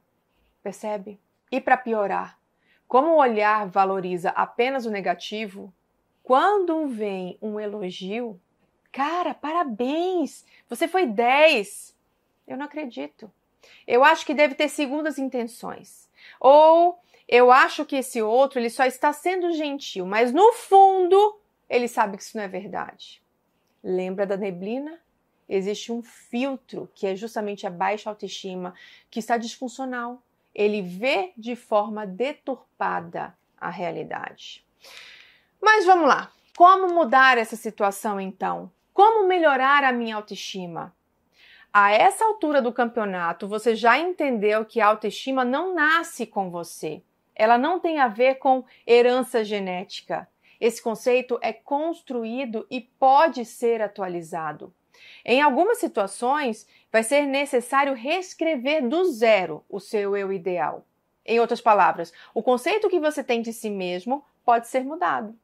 Percebe? E para piorar, como o olhar valoriza apenas o negativo, quando vem um elogio, cara, parabéns, você foi 10. Eu não acredito. Eu acho que deve ter segundas intenções. Ou eu acho que esse outro ele só está sendo gentil, mas no fundo ele sabe que isso não é verdade. Lembra da neblina? Existe um filtro que é justamente a baixa autoestima que está disfuncional ele vê de forma deturpada a realidade. Mas vamos lá. Como mudar essa situação então? Como melhorar a minha autoestima? A essa altura do campeonato, você já entendeu que a autoestima não nasce com você. Ela não tem a ver com herança genética. Esse conceito é construído e pode ser atualizado. Em algumas situações, vai ser necessário reescrever do zero o seu eu ideal. Em outras palavras, o conceito que você tem de si mesmo pode ser mudado.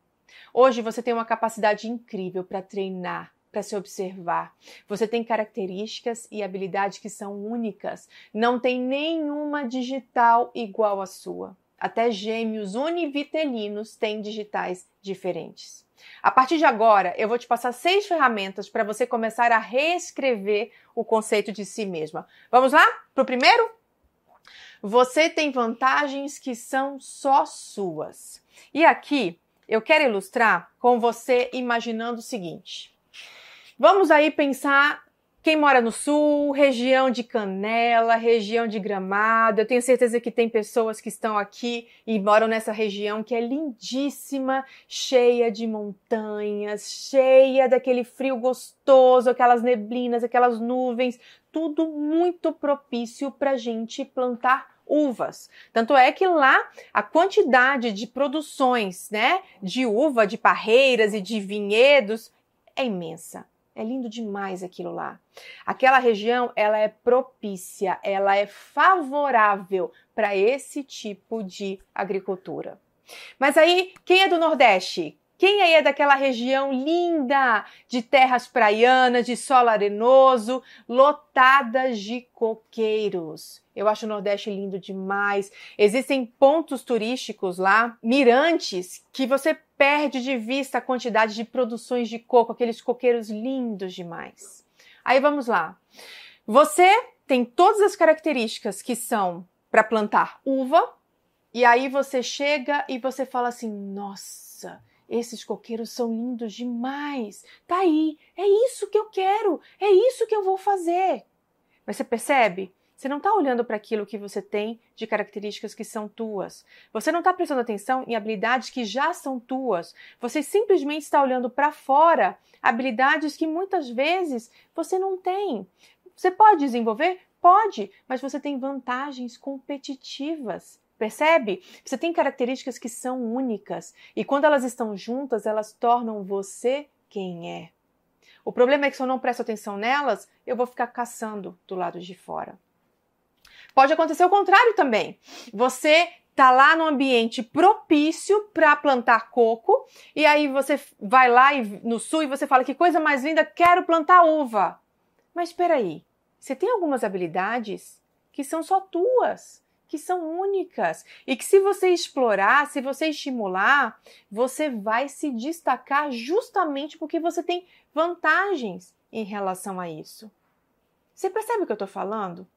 Hoje você tem uma capacidade incrível para treinar, para se observar. Você tem características e habilidades que são únicas. Não tem nenhuma digital igual à sua. Até gêmeos univitelinos têm digitais diferentes. A partir de agora, eu vou te passar seis ferramentas para você começar a reescrever o conceito de si mesma. Vamos lá? Para o primeiro? Você tem vantagens que são só suas. E aqui eu quero ilustrar com você imaginando o seguinte. Vamos aí pensar quem mora no sul, região de Canela, região de Gramado, eu tenho certeza que tem pessoas que estão aqui e moram nessa região que é lindíssima, cheia de montanhas, cheia daquele frio gostoso, aquelas neblinas, aquelas nuvens, tudo muito propício para gente plantar uvas. Tanto é que lá a quantidade de produções, né, de uva, de parreiras e de vinhedos é imensa. É lindo demais aquilo lá. Aquela região, ela é propícia, ela é favorável para esse tipo de agricultura. Mas aí, quem é do Nordeste? Quem aí é daquela região linda de terras praianas, de solo arenoso, lotadas de coqueiros? Eu acho o Nordeste lindo demais. Existem pontos turísticos lá, mirantes, que você perde de vista a quantidade de produções de coco, aqueles coqueiros lindos demais. Aí vamos lá. Você tem todas as características que são para plantar uva, e aí você chega e você fala assim: nossa, esses coqueiros são lindos demais. Tá aí, é isso que eu quero, é isso que eu vou fazer. Mas você percebe? Você não está olhando para aquilo que você tem de características que são tuas. Você não está prestando atenção em habilidades que já são tuas. Você simplesmente está olhando para fora habilidades que muitas vezes você não tem. Você pode desenvolver? Pode, mas você tem vantagens competitivas. Percebe? Você tem características que são únicas e quando elas estão juntas, elas tornam você quem é. O problema é que se eu não presto atenção nelas, eu vou ficar caçando do lado de fora. Pode acontecer o contrário também. Você tá lá no ambiente propício para plantar coco e aí você vai lá no sul e você fala que coisa mais linda, quero plantar uva. Mas espera aí, você tem algumas habilidades que são só tuas, que são únicas e que se você explorar, se você estimular, você vai se destacar justamente porque você tem vantagens em relação a isso. Você percebe o que eu estou falando?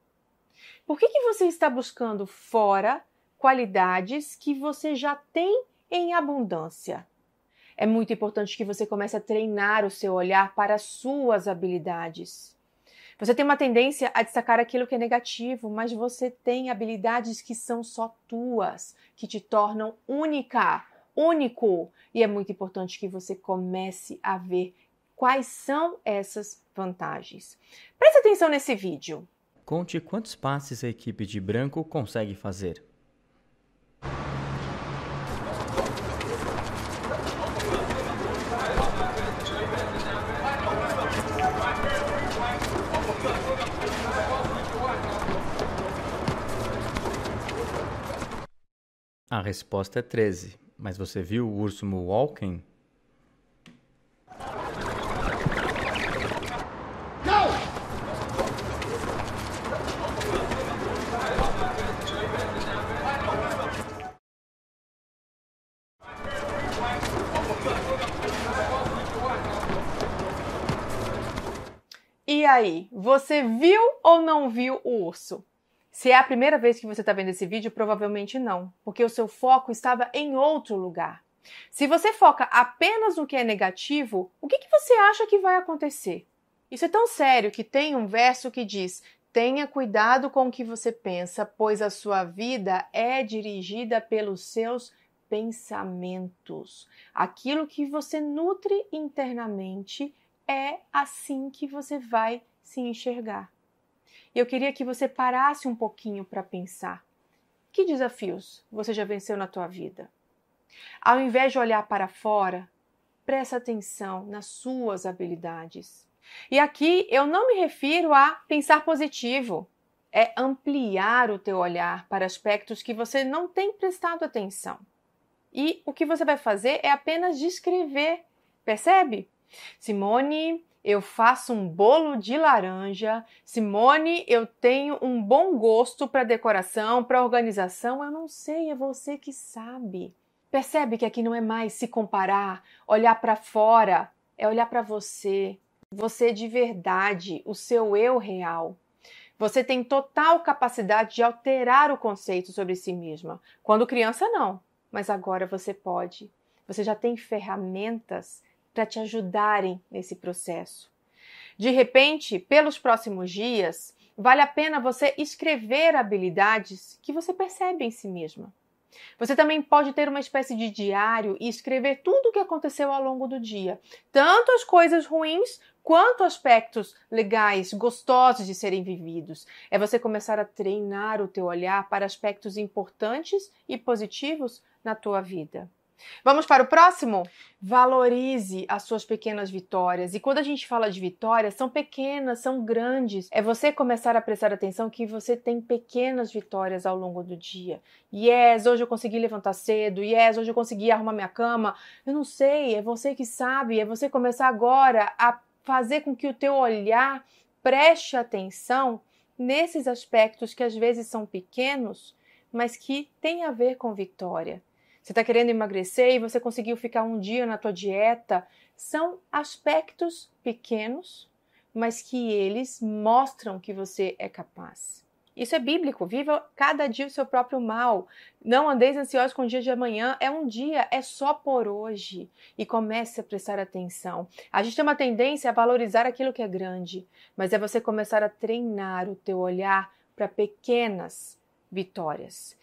Por que, que você está buscando fora qualidades que você já tem em abundância? É muito importante que você comece a treinar o seu olhar para as suas habilidades. Você tem uma tendência a destacar aquilo que é negativo, mas você tem habilidades que são só tuas, que te tornam única, único. E é muito importante que você comece a ver quais são essas vantagens. Preste atenção nesse vídeo. Conte quantos passes a equipe de branco consegue fazer. A resposta é 13. Mas você viu o urso Walking? E aí, você viu ou não viu o urso? Se é a primeira vez que você está vendo esse vídeo, provavelmente não, porque o seu foco estava em outro lugar. Se você foca apenas no que é negativo, o que, que você acha que vai acontecer? Isso é tão sério que tem um verso que diz: Tenha cuidado com o que você pensa, pois a sua vida é dirigida pelos seus pensamentos. Aquilo que você nutre internamente é assim que você vai se enxergar. E eu queria que você parasse um pouquinho para pensar. Que desafios você já venceu na tua vida? Ao invés de olhar para fora, presta atenção nas suas habilidades. E aqui eu não me refiro a pensar positivo, é ampliar o teu olhar para aspectos que você não tem prestado atenção. E o que você vai fazer é apenas descrever, percebe? Simone eu faço um bolo de laranja. Simone, eu tenho um bom gosto para decoração, para organização. Eu não sei, é você que sabe. Percebe que aqui não é mais se comparar, olhar para fora, é olhar para você. Você de verdade, o seu eu real. Você tem total capacidade de alterar o conceito sobre si mesma. Quando criança, não, mas agora você pode. Você já tem ferramentas para te ajudarem nesse processo. De repente, pelos próximos dias, vale a pena você escrever habilidades que você percebe em si mesma. Você também pode ter uma espécie de diário e escrever tudo o que aconteceu ao longo do dia, tanto as coisas ruins quanto aspectos legais, gostosos de serem vividos. É você começar a treinar o teu olhar para aspectos importantes e positivos na tua vida. Vamos para o próximo? Valorize as suas pequenas vitórias. E quando a gente fala de vitórias, são pequenas, são grandes. É você começar a prestar atenção que você tem pequenas vitórias ao longo do dia. Yes, hoje eu consegui levantar cedo. Yes, hoje eu consegui arrumar minha cama. Eu não sei, é você que sabe. É você começar agora a fazer com que o teu olhar preste atenção nesses aspectos que às vezes são pequenos, mas que têm a ver com vitória. Você está querendo emagrecer e você conseguiu ficar um dia na tua dieta. São aspectos pequenos, mas que eles mostram que você é capaz. Isso é bíblico. Viva cada dia o seu próprio mal. Não andeis ansiosos com o dia de amanhã. É um dia, é só por hoje. E comece a prestar atenção. A gente tem uma tendência a valorizar aquilo que é grande, mas é você começar a treinar o teu olhar para pequenas vitórias.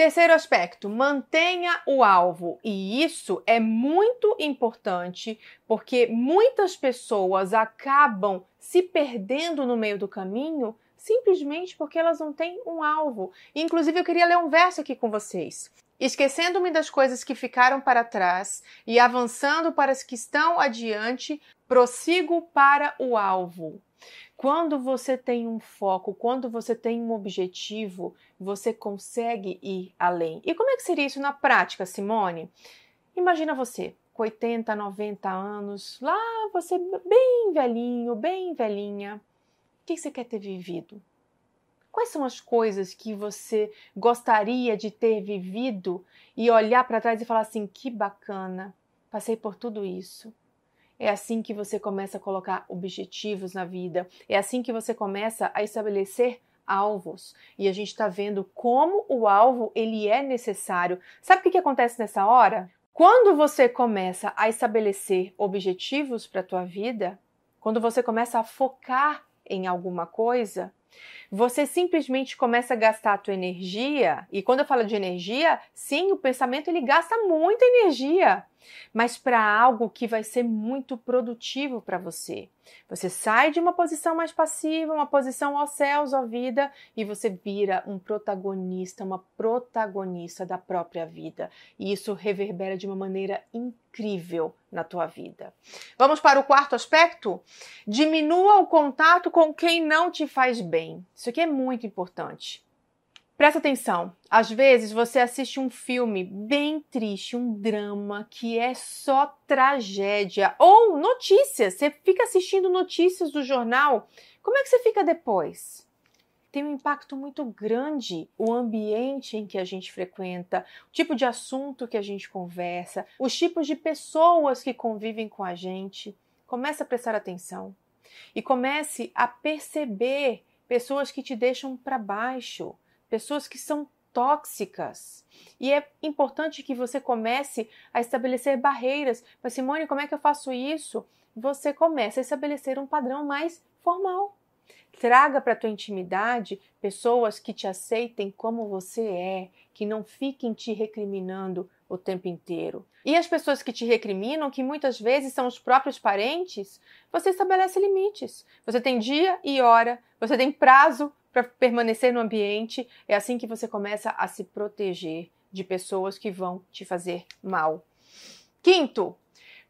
Terceiro aspecto, mantenha o alvo. E isso é muito importante porque muitas pessoas acabam se perdendo no meio do caminho simplesmente porque elas não têm um alvo. Inclusive, eu queria ler um verso aqui com vocês. Esquecendo-me das coisas que ficaram para trás e avançando para as que estão adiante, prossigo para o alvo. Quando você tem um foco, quando você tem um objetivo, você consegue ir além. E como é que seria isso na prática, Simone? Imagina você, com 80, 90 anos, lá você bem velhinho, bem velhinha, que você quer ter vivido? Quais são as coisas que você gostaria de ter vivido e olhar para trás e falar assim: que bacana, passei por tudo isso. É assim que você começa a colocar objetivos na vida, é assim que você começa a estabelecer alvos. E a gente está vendo como o alvo ele é necessário. Sabe o que, que acontece nessa hora? Quando você começa a estabelecer objetivos para a tua vida, quando você começa a focar em alguma coisa, você simplesmente começa a gastar a tua energia, e quando eu falo de energia, sim, o pensamento ele gasta muita energia, mas para algo que vai ser muito produtivo para você. Você sai de uma posição mais passiva, uma posição aos céus, à vida, e você vira um protagonista, uma protagonista da própria vida. E isso reverbera de uma maneira incrível na tua vida. Vamos para o quarto aspecto? Diminua o contato com quem não te faz bem. Isso aqui é muito importante. Presta atenção. Às vezes você assiste um filme bem triste, um drama que é só tragédia ou notícias. Você fica assistindo notícias do jornal. Como é que você fica depois? Tem um impacto muito grande o ambiente em que a gente frequenta, o tipo de assunto que a gente conversa, os tipos de pessoas que convivem com a gente. Comece a prestar atenção e comece a perceber pessoas que te deixam para baixo pessoas que são tóxicas. E é importante que você comece a estabelecer barreiras. Mas, Simone, como é que eu faço isso? Você começa a estabelecer um padrão mais formal. Traga para a tua intimidade pessoas que te aceitem como você é, que não fiquem te recriminando o tempo inteiro. E as pessoas que te recriminam, que muitas vezes são os próprios parentes, você estabelece limites. Você tem dia e hora, você tem prazo para permanecer no ambiente. É assim que você começa a se proteger de pessoas que vão te fazer mal. Quinto,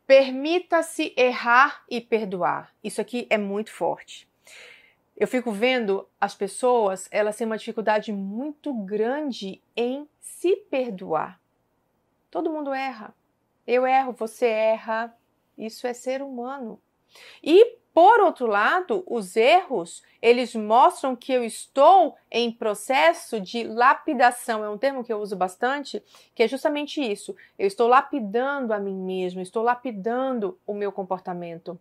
permita-se errar e perdoar. Isso aqui é muito forte. Eu fico vendo as pessoas, elas têm uma dificuldade muito grande em se perdoar. Todo mundo erra. Eu erro, você erra. Isso é ser humano. E por outro lado, os erros, eles mostram que eu estou em processo de lapidação. É um termo que eu uso bastante, que é justamente isso. Eu estou lapidando a mim mesmo, estou lapidando o meu comportamento.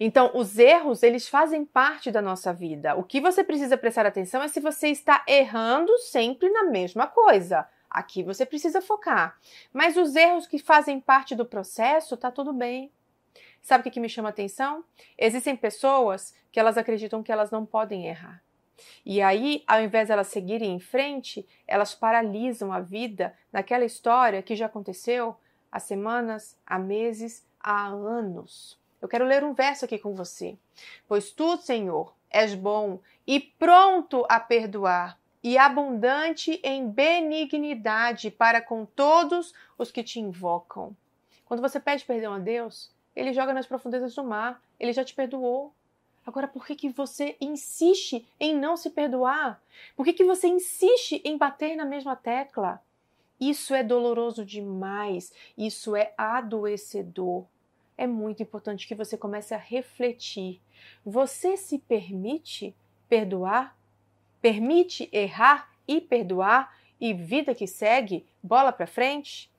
Então, os erros, eles fazem parte da nossa vida. O que você precisa prestar atenção é se você está errando sempre na mesma coisa. Aqui você precisa focar. Mas os erros que fazem parte do processo, tá tudo bem. Sabe o que, me chama atenção? Existem pessoas que elas acreditam que elas não podem errar. E aí, ao invés de elas seguirem em frente, elas paralisam a vida naquela história que já aconteceu há semanas, há meses, há anos. Eu quero ler um verso aqui com você. Pois tu, Senhor, és bom e pronto a perdoar, e abundante em benignidade para com todos os que te invocam. Quando você pede perdão a Deus, ele joga nas profundezas do mar, ele já te perdoou. Agora, por que, que você insiste em não se perdoar? Por que, que você insiste em bater na mesma tecla? Isso é doloroso demais, isso é adoecedor. É muito importante que você comece a refletir. Você se permite perdoar? Permite errar e perdoar? E vida que segue, bola para frente?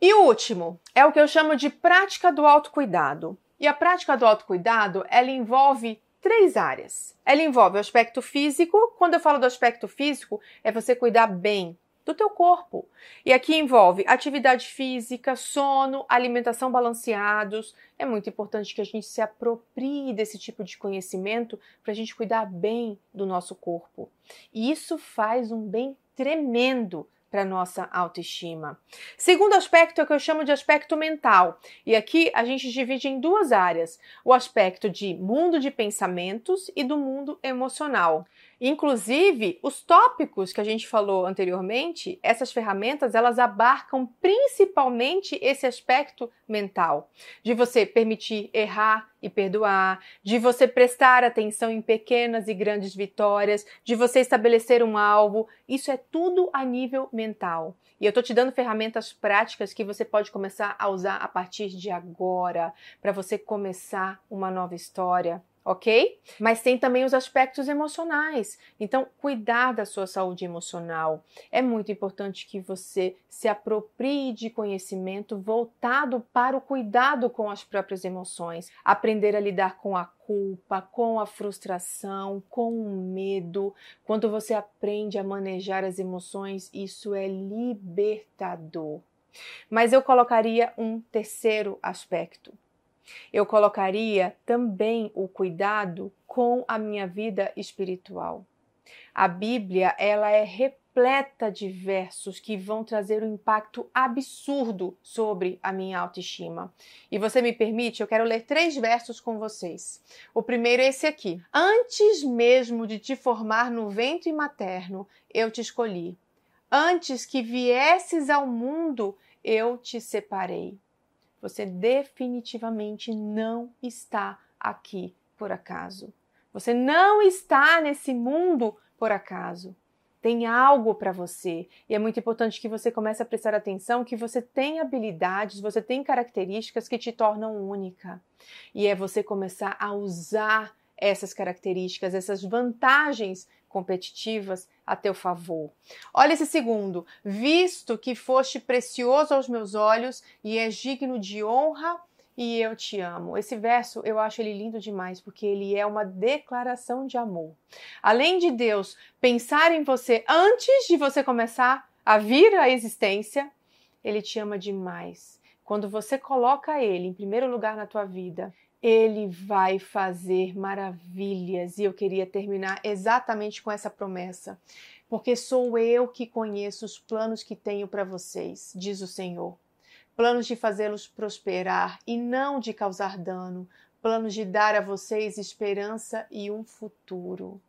E o último é o que eu chamo de prática do autocuidado. E a prática do autocuidado, ela envolve três áreas. Ela envolve o aspecto físico. Quando eu falo do aspecto físico, é você cuidar bem do teu corpo. E aqui envolve atividade física, sono, alimentação balanceados. É muito importante que a gente se aproprie desse tipo de conhecimento para a gente cuidar bem do nosso corpo. E isso faz um bem tremendo para nossa autoestima. Segundo aspecto é o que eu chamo de aspecto mental. E aqui a gente divide em duas áreas: o aspecto de mundo de pensamentos e do mundo emocional. Inclusive, os tópicos que a gente falou anteriormente, essas ferramentas, elas abarcam principalmente esse aspecto mental, de você permitir errar e perdoar, de você prestar atenção em pequenas e grandes vitórias, de você estabelecer um alvo. Isso é tudo a nível mental. E eu estou te dando ferramentas práticas que você pode começar a usar a partir de agora, para você começar uma nova história ok? Mas tem também os aspectos emocionais. Então, cuidar da sua saúde emocional. É muito importante que você se aproprie de conhecimento voltado para o cuidado com as próprias emoções. Aprender a lidar com a culpa, com a frustração, com o medo. Quando você aprende a manejar as emoções, isso é libertador. Mas eu colocaria um terceiro aspecto eu colocaria também o cuidado com a minha vida espiritual. A Bíblia, ela é repleta de versos que vão trazer um impacto absurdo sobre a minha autoestima. E você me permite, eu quero ler três versos com vocês. O primeiro é esse aqui: Antes mesmo de te formar no ventre materno, eu te escolhi. Antes que viesses ao mundo, eu te separei. Você definitivamente não está aqui por acaso. Você não está nesse mundo por acaso. Tem algo para você e é muito importante que você comece a prestar atenção que você tem habilidades, você tem características que te tornam única. E é você começar a usar essas características, essas vantagens competitivas a teu favor. Olha esse segundo. Visto que foste precioso aos meus olhos e és digno de honra e eu te amo. Esse verso eu acho ele lindo demais porque ele é uma declaração de amor. Além de Deus pensar em você antes de você começar a vir à existência, ele te ama demais. Quando você coloca ele em primeiro lugar na tua vida, ele vai fazer maravilhas. E eu queria terminar exatamente com essa promessa. Porque sou eu que conheço os planos que tenho para vocês, diz o Senhor. Planos de fazê-los prosperar e não de causar dano, planos de dar a vocês esperança e um futuro.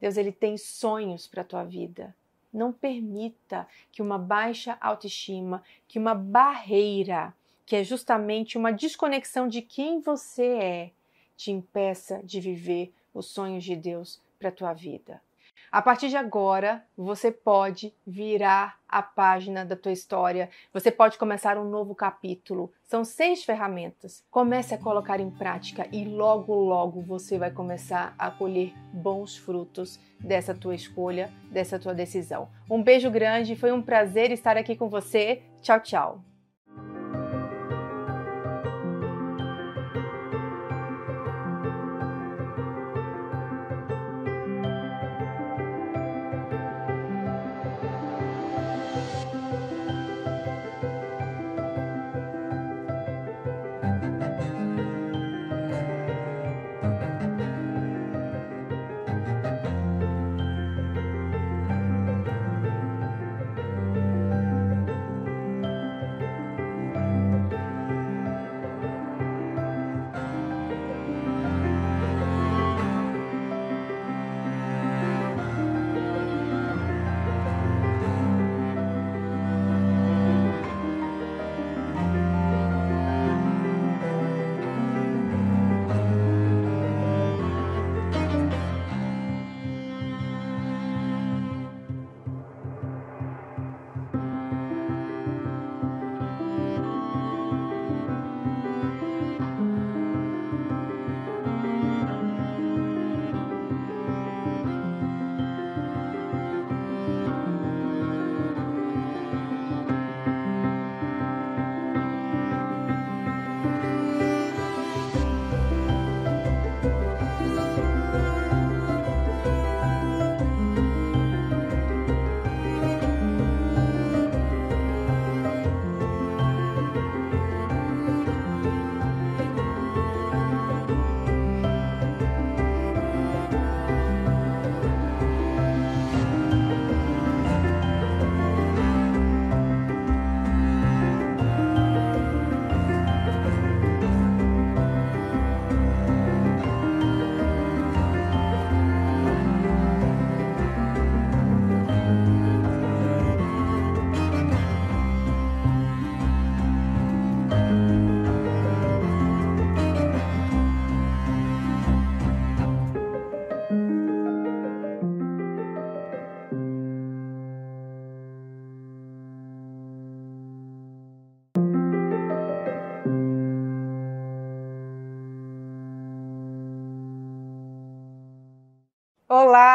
Deus ele tem sonhos para a tua vida. Não permita que uma baixa autoestima, que uma barreira que é justamente uma desconexão de quem você é, te impeça de viver os sonhos de Deus para a tua vida. A partir de agora, você pode virar a página da tua história, você pode começar um novo capítulo. São seis ferramentas. Comece a colocar em prática e logo, logo você vai começar a colher bons frutos dessa tua escolha, dessa tua decisão. Um beijo grande, foi um prazer estar aqui com você. Tchau, tchau.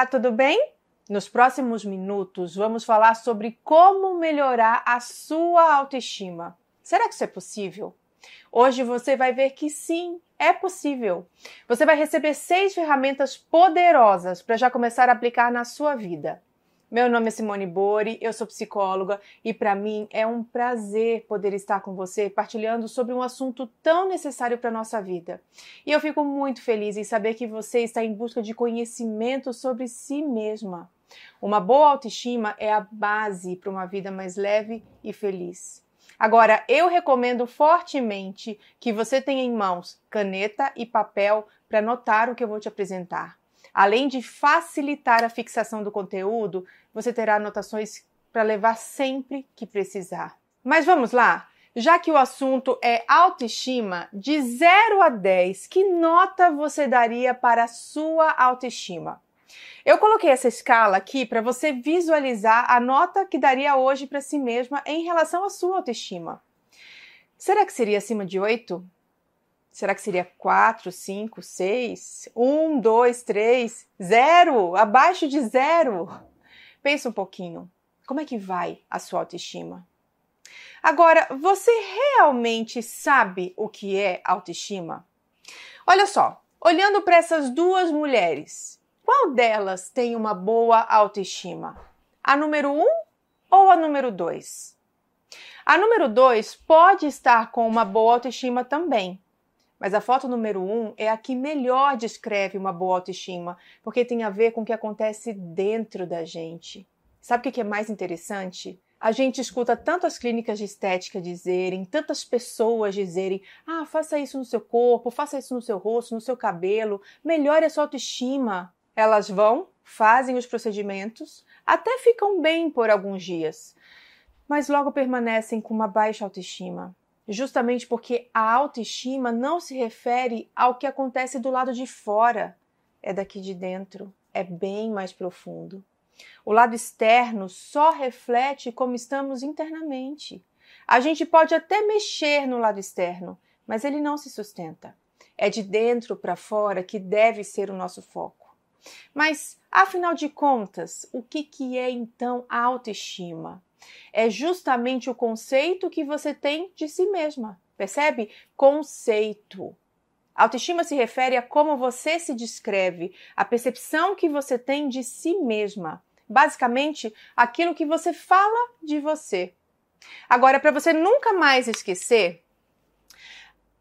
Tudo bem? Nos próximos minutos vamos falar sobre como melhorar a sua autoestima. Será que isso é possível? Hoje você vai ver que sim, é possível. Você vai receber seis ferramentas poderosas para já começar a aplicar na sua vida. Meu nome é Simone Bori, eu sou psicóloga e para mim é um prazer poder estar com você partilhando sobre um assunto tão necessário para nossa vida. E eu fico muito feliz em saber que você está em busca de conhecimento sobre si mesma. Uma boa autoestima é a base para uma vida mais leve e feliz. Agora, eu recomendo fortemente que você tenha em mãos caneta e papel para anotar o que eu vou te apresentar. Além de facilitar a fixação do conteúdo, você terá anotações para levar sempre que precisar. Mas vamos lá? Já que o assunto é autoestima, de 0 a 10, que nota você daria para a sua autoestima? Eu coloquei essa escala aqui para você visualizar a nota que daria hoje para si mesma em relação à sua autoestima. Será que seria acima de 8? Será que seria 4, 5, 6? 1, 2, 3, 0? Abaixo de zero? Pensa um pouquinho. Como é que vai a sua autoestima? Agora, você realmente sabe o que é autoestima? Olha só, olhando para essas duas mulheres, qual delas tem uma boa autoestima? A número 1 um ou a número 2? A número 2 pode estar com uma boa autoestima também, mas a foto número um é a que melhor descreve uma boa autoestima, porque tem a ver com o que acontece dentro da gente. Sabe o que é mais interessante? A gente escuta tantas clínicas de estética dizerem, tantas pessoas dizerem: ah, faça isso no seu corpo, faça isso no seu rosto, no seu cabelo, melhore a sua autoestima. Elas vão, fazem os procedimentos, até ficam bem por alguns dias, mas logo permanecem com uma baixa autoestima justamente porque a autoestima não se refere ao que acontece do lado de fora, é daqui de dentro, é bem mais profundo. O lado externo só reflete como estamos internamente. A gente pode até mexer no lado externo, mas ele não se sustenta. É de dentro para fora que deve ser o nosso foco. Mas, afinal de contas, o que, que é então a autoestima? É justamente o conceito que você tem de si mesma. Percebe? Conceito. Autoestima se refere a como você se descreve, a percepção que você tem de si mesma. Basicamente, aquilo que você fala de você. Agora, para você nunca mais esquecer,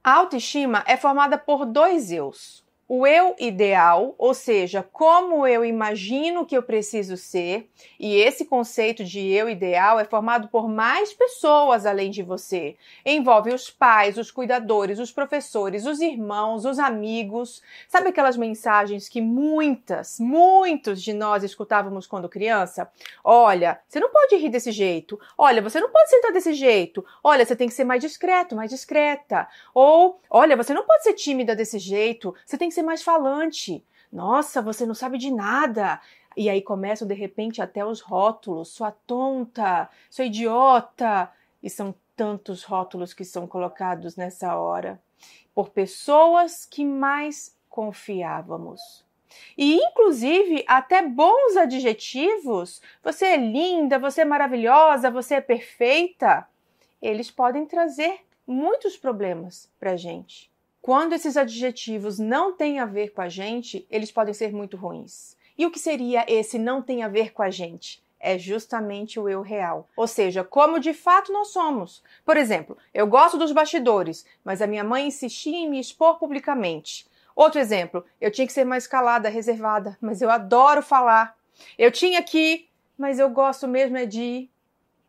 a autoestima é formada por dois eus o eu ideal, ou seja, como eu imagino que eu preciso ser, e esse conceito de eu ideal é formado por mais pessoas além de você. Envolve os pais, os cuidadores, os professores, os irmãos, os amigos. Sabe aquelas mensagens que muitas, muitos de nós escutávamos quando criança? Olha, você não pode rir desse jeito. Olha, você não pode sentar desse jeito. Olha, você tem que ser mais discreto, mais discreta. Ou, olha, você não pode ser tímida desse jeito. Você tem que ser mais falante. Nossa, você não sabe de nada. E aí começam de repente até os rótulos: sua tonta, sua idiota. E são tantos rótulos que são colocados nessa hora por pessoas que mais confiávamos. E inclusive até bons adjetivos, você é linda, você é maravilhosa, você é perfeita, eles podem trazer muitos problemas para gente. Quando esses adjetivos não têm a ver com a gente, eles podem ser muito ruins. E o que seria esse não tem a ver com a gente? É justamente o eu real, ou seja, como de fato nós somos. Por exemplo, eu gosto dos bastidores, mas a minha mãe insistia em me expor publicamente. Outro exemplo, eu tinha que ser mais calada, reservada, mas eu adoro falar. Eu tinha que, mas eu gosto mesmo é de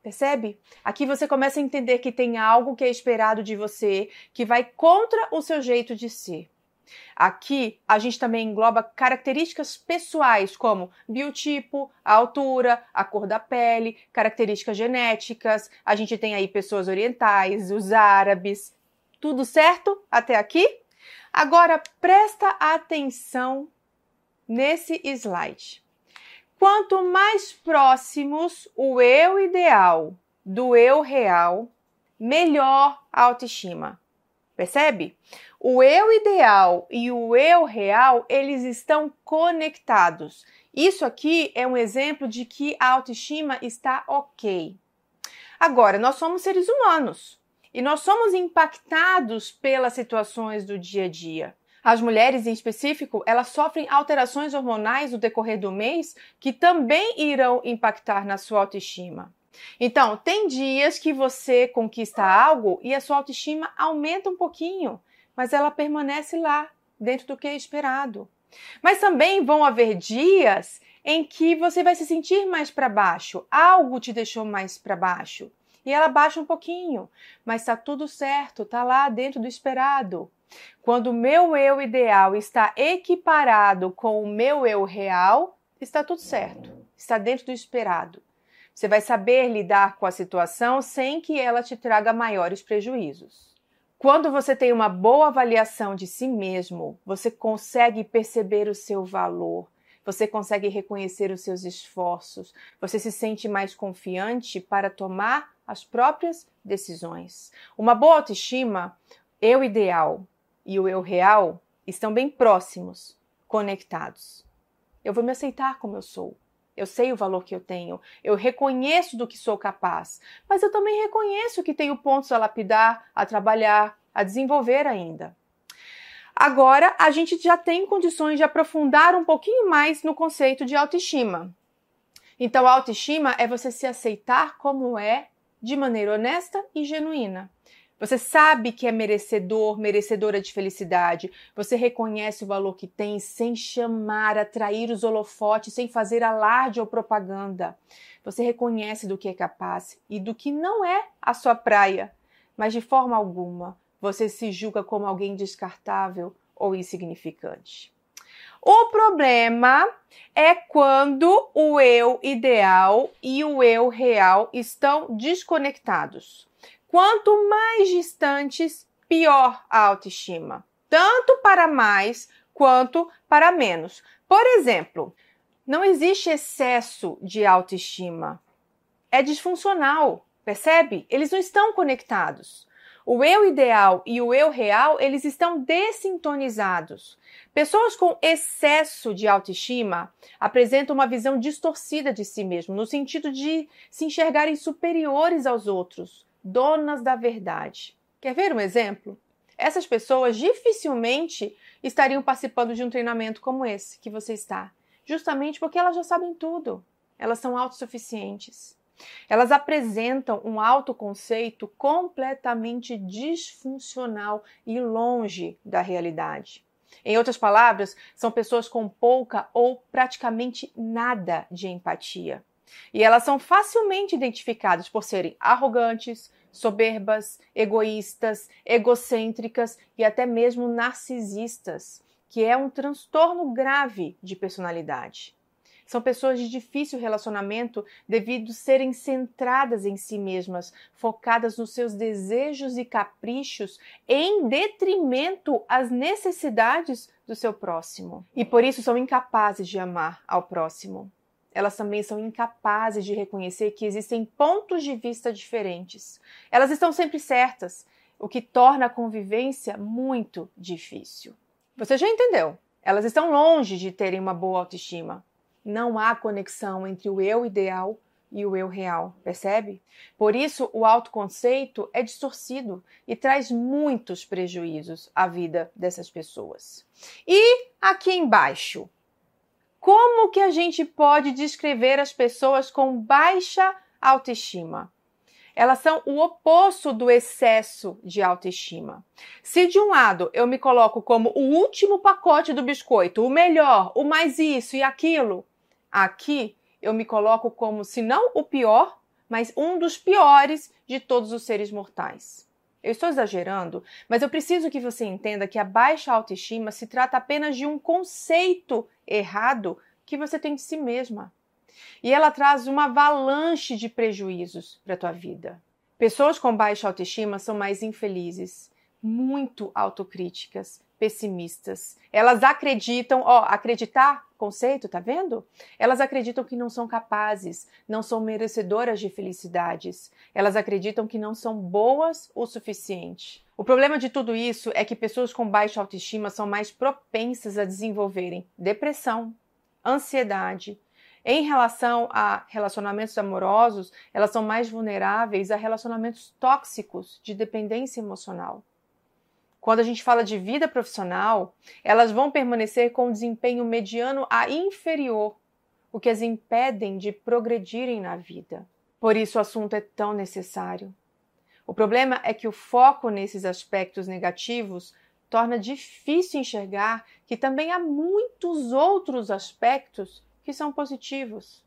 Percebe? Aqui você começa a entender que tem algo que é esperado de você que vai contra o seu jeito de ser. Aqui a gente também engloba características pessoais como biotipo, a altura, a cor da pele, características genéticas. A gente tem aí pessoas orientais, os árabes. Tudo certo até aqui? Agora presta atenção nesse slide. Quanto mais próximos o eu ideal do eu real, melhor a autoestima. Percebe? O eu ideal e o eu real, eles estão conectados. Isso aqui é um exemplo de que a autoestima está ok. Agora, nós somos seres humanos e nós somos impactados pelas situações do dia a dia. As mulheres, em específico, elas sofrem alterações hormonais no decorrer do mês que também irão impactar na sua autoestima. Então, tem dias que você conquista algo e a sua autoestima aumenta um pouquinho, mas ela permanece lá, dentro do que é esperado. Mas também vão haver dias em que você vai se sentir mais para baixo, algo te deixou mais para baixo. E ela baixa um pouquinho, mas está tudo certo, está lá dentro do esperado. Quando o meu eu ideal está equiparado com o meu eu real, está tudo certo, está dentro do esperado. Você vai saber lidar com a situação sem que ela te traga maiores prejuízos. Quando você tem uma boa avaliação de si mesmo, você consegue perceber o seu valor, você consegue reconhecer os seus esforços, você se sente mais confiante para tomar as próprias decisões. Uma boa autoestima, eu ideal e o eu real estão bem próximos, conectados. Eu vou me aceitar como eu sou. Eu sei o valor que eu tenho, eu reconheço do que sou capaz, mas eu também reconheço que tenho pontos a lapidar, a trabalhar, a desenvolver ainda. Agora, a gente já tem condições de aprofundar um pouquinho mais no conceito de autoestima. Então, a autoestima é você se aceitar como é, de maneira honesta e genuína. Você sabe que é merecedor, merecedora de felicidade. Você reconhece o valor que tem sem chamar, atrair os holofotes, sem fazer alarde ou propaganda. Você reconhece do que é capaz e do que não é a sua praia, mas de forma alguma você se julga como alguém descartável ou insignificante. O problema é quando o eu ideal e o eu real estão desconectados. Quanto mais distantes, pior a autoestima, tanto para mais quanto para menos. Por exemplo, não existe excesso de autoestima. É disfuncional, percebe? Eles não estão conectados. O eu ideal e o eu real, eles estão dessintonizados. Pessoas com excesso de autoestima apresentam uma visão distorcida de si mesmo, no sentido de se enxergarem superiores aos outros, donas da verdade. Quer ver um exemplo? Essas pessoas dificilmente estariam participando de um treinamento como esse que você está, justamente porque elas já sabem tudo. Elas são autossuficientes. Elas apresentam um autoconceito completamente disfuncional e longe da realidade. Em outras palavras, são pessoas com pouca ou praticamente nada de empatia. E elas são facilmente identificadas por serem arrogantes, soberbas, egoístas, egocêntricas e até mesmo narcisistas, que é um transtorno grave de personalidade. São pessoas de difícil relacionamento devido serem centradas em si mesmas, focadas nos seus desejos e caprichos, em detrimento às necessidades do seu próximo. E por isso são incapazes de amar ao próximo elas também são incapazes de reconhecer que existem pontos de vista diferentes. Elas estão sempre certas, o que torna a convivência muito difícil. Você já entendeu? Elas estão longe de terem uma boa autoestima. Não há conexão entre o eu ideal e o eu real, percebe? Por isso, o autoconceito é distorcido e traz muitos prejuízos à vida dessas pessoas. E aqui embaixo, como que a gente pode descrever as pessoas com baixa autoestima? Elas são o oposto do excesso de autoestima. Se de um lado eu me coloco como o último pacote do biscoito, o melhor, o mais isso e aquilo, aqui eu me coloco como, se não o pior, mas um dos piores de todos os seres mortais. Eu estou exagerando, mas eu preciso que você entenda que a baixa autoestima se trata apenas de um conceito errado que você tem de si mesma. E ela traz uma avalanche de prejuízos para a tua vida. Pessoas com baixa autoestima são mais infelizes, muito autocríticas, pessimistas. Elas acreditam, ó, acreditar, conceito, tá vendo? Elas acreditam que não são capazes, não são merecedoras de felicidades. Elas acreditam que não são boas o suficiente. O problema de tudo isso é que pessoas com baixa autoestima são mais propensas a desenvolverem depressão, ansiedade. Em relação a relacionamentos amorosos, elas são mais vulneráveis a relacionamentos tóxicos de dependência emocional. Quando a gente fala de vida profissional, elas vão permanecer com desempenho mediano a inferior, o que as impedem de progredirem na vida. Por isso o assunto é tão necessário. O problema é que o foco nesses aspectos negativos torna difícil enxergar que também há muitos outros aspectos que são positivos.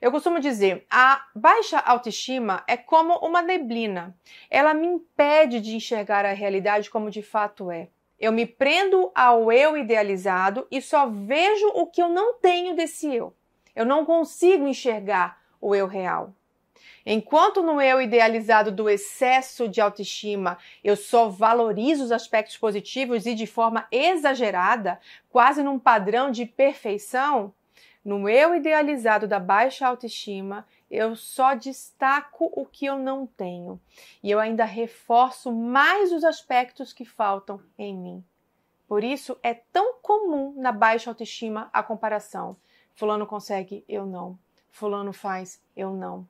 Eu costumo dizer, a baixa autoestima é como uma neblina. Ela me impede de enxergar a realidade como de fato é. Eu me prendo ao eu idealizado e só vejo o que eu não tenho desse eu. Eu não consigo enxergar o eu real. Enquanto no eu idealizado do excesso de autoestima eu só valorizo os aspectos positivos e de forma exagerada, quase num padrão de perfeição, no eu idealizado da baixa autoestima, eu só destaco o que eu não tenho e eu ainda reforço mais os aspectos que faltam em mim. Por isso é tão comum na baixa autoestima a comparação. Fulano consegue, eu não. Fulano faz, eu não.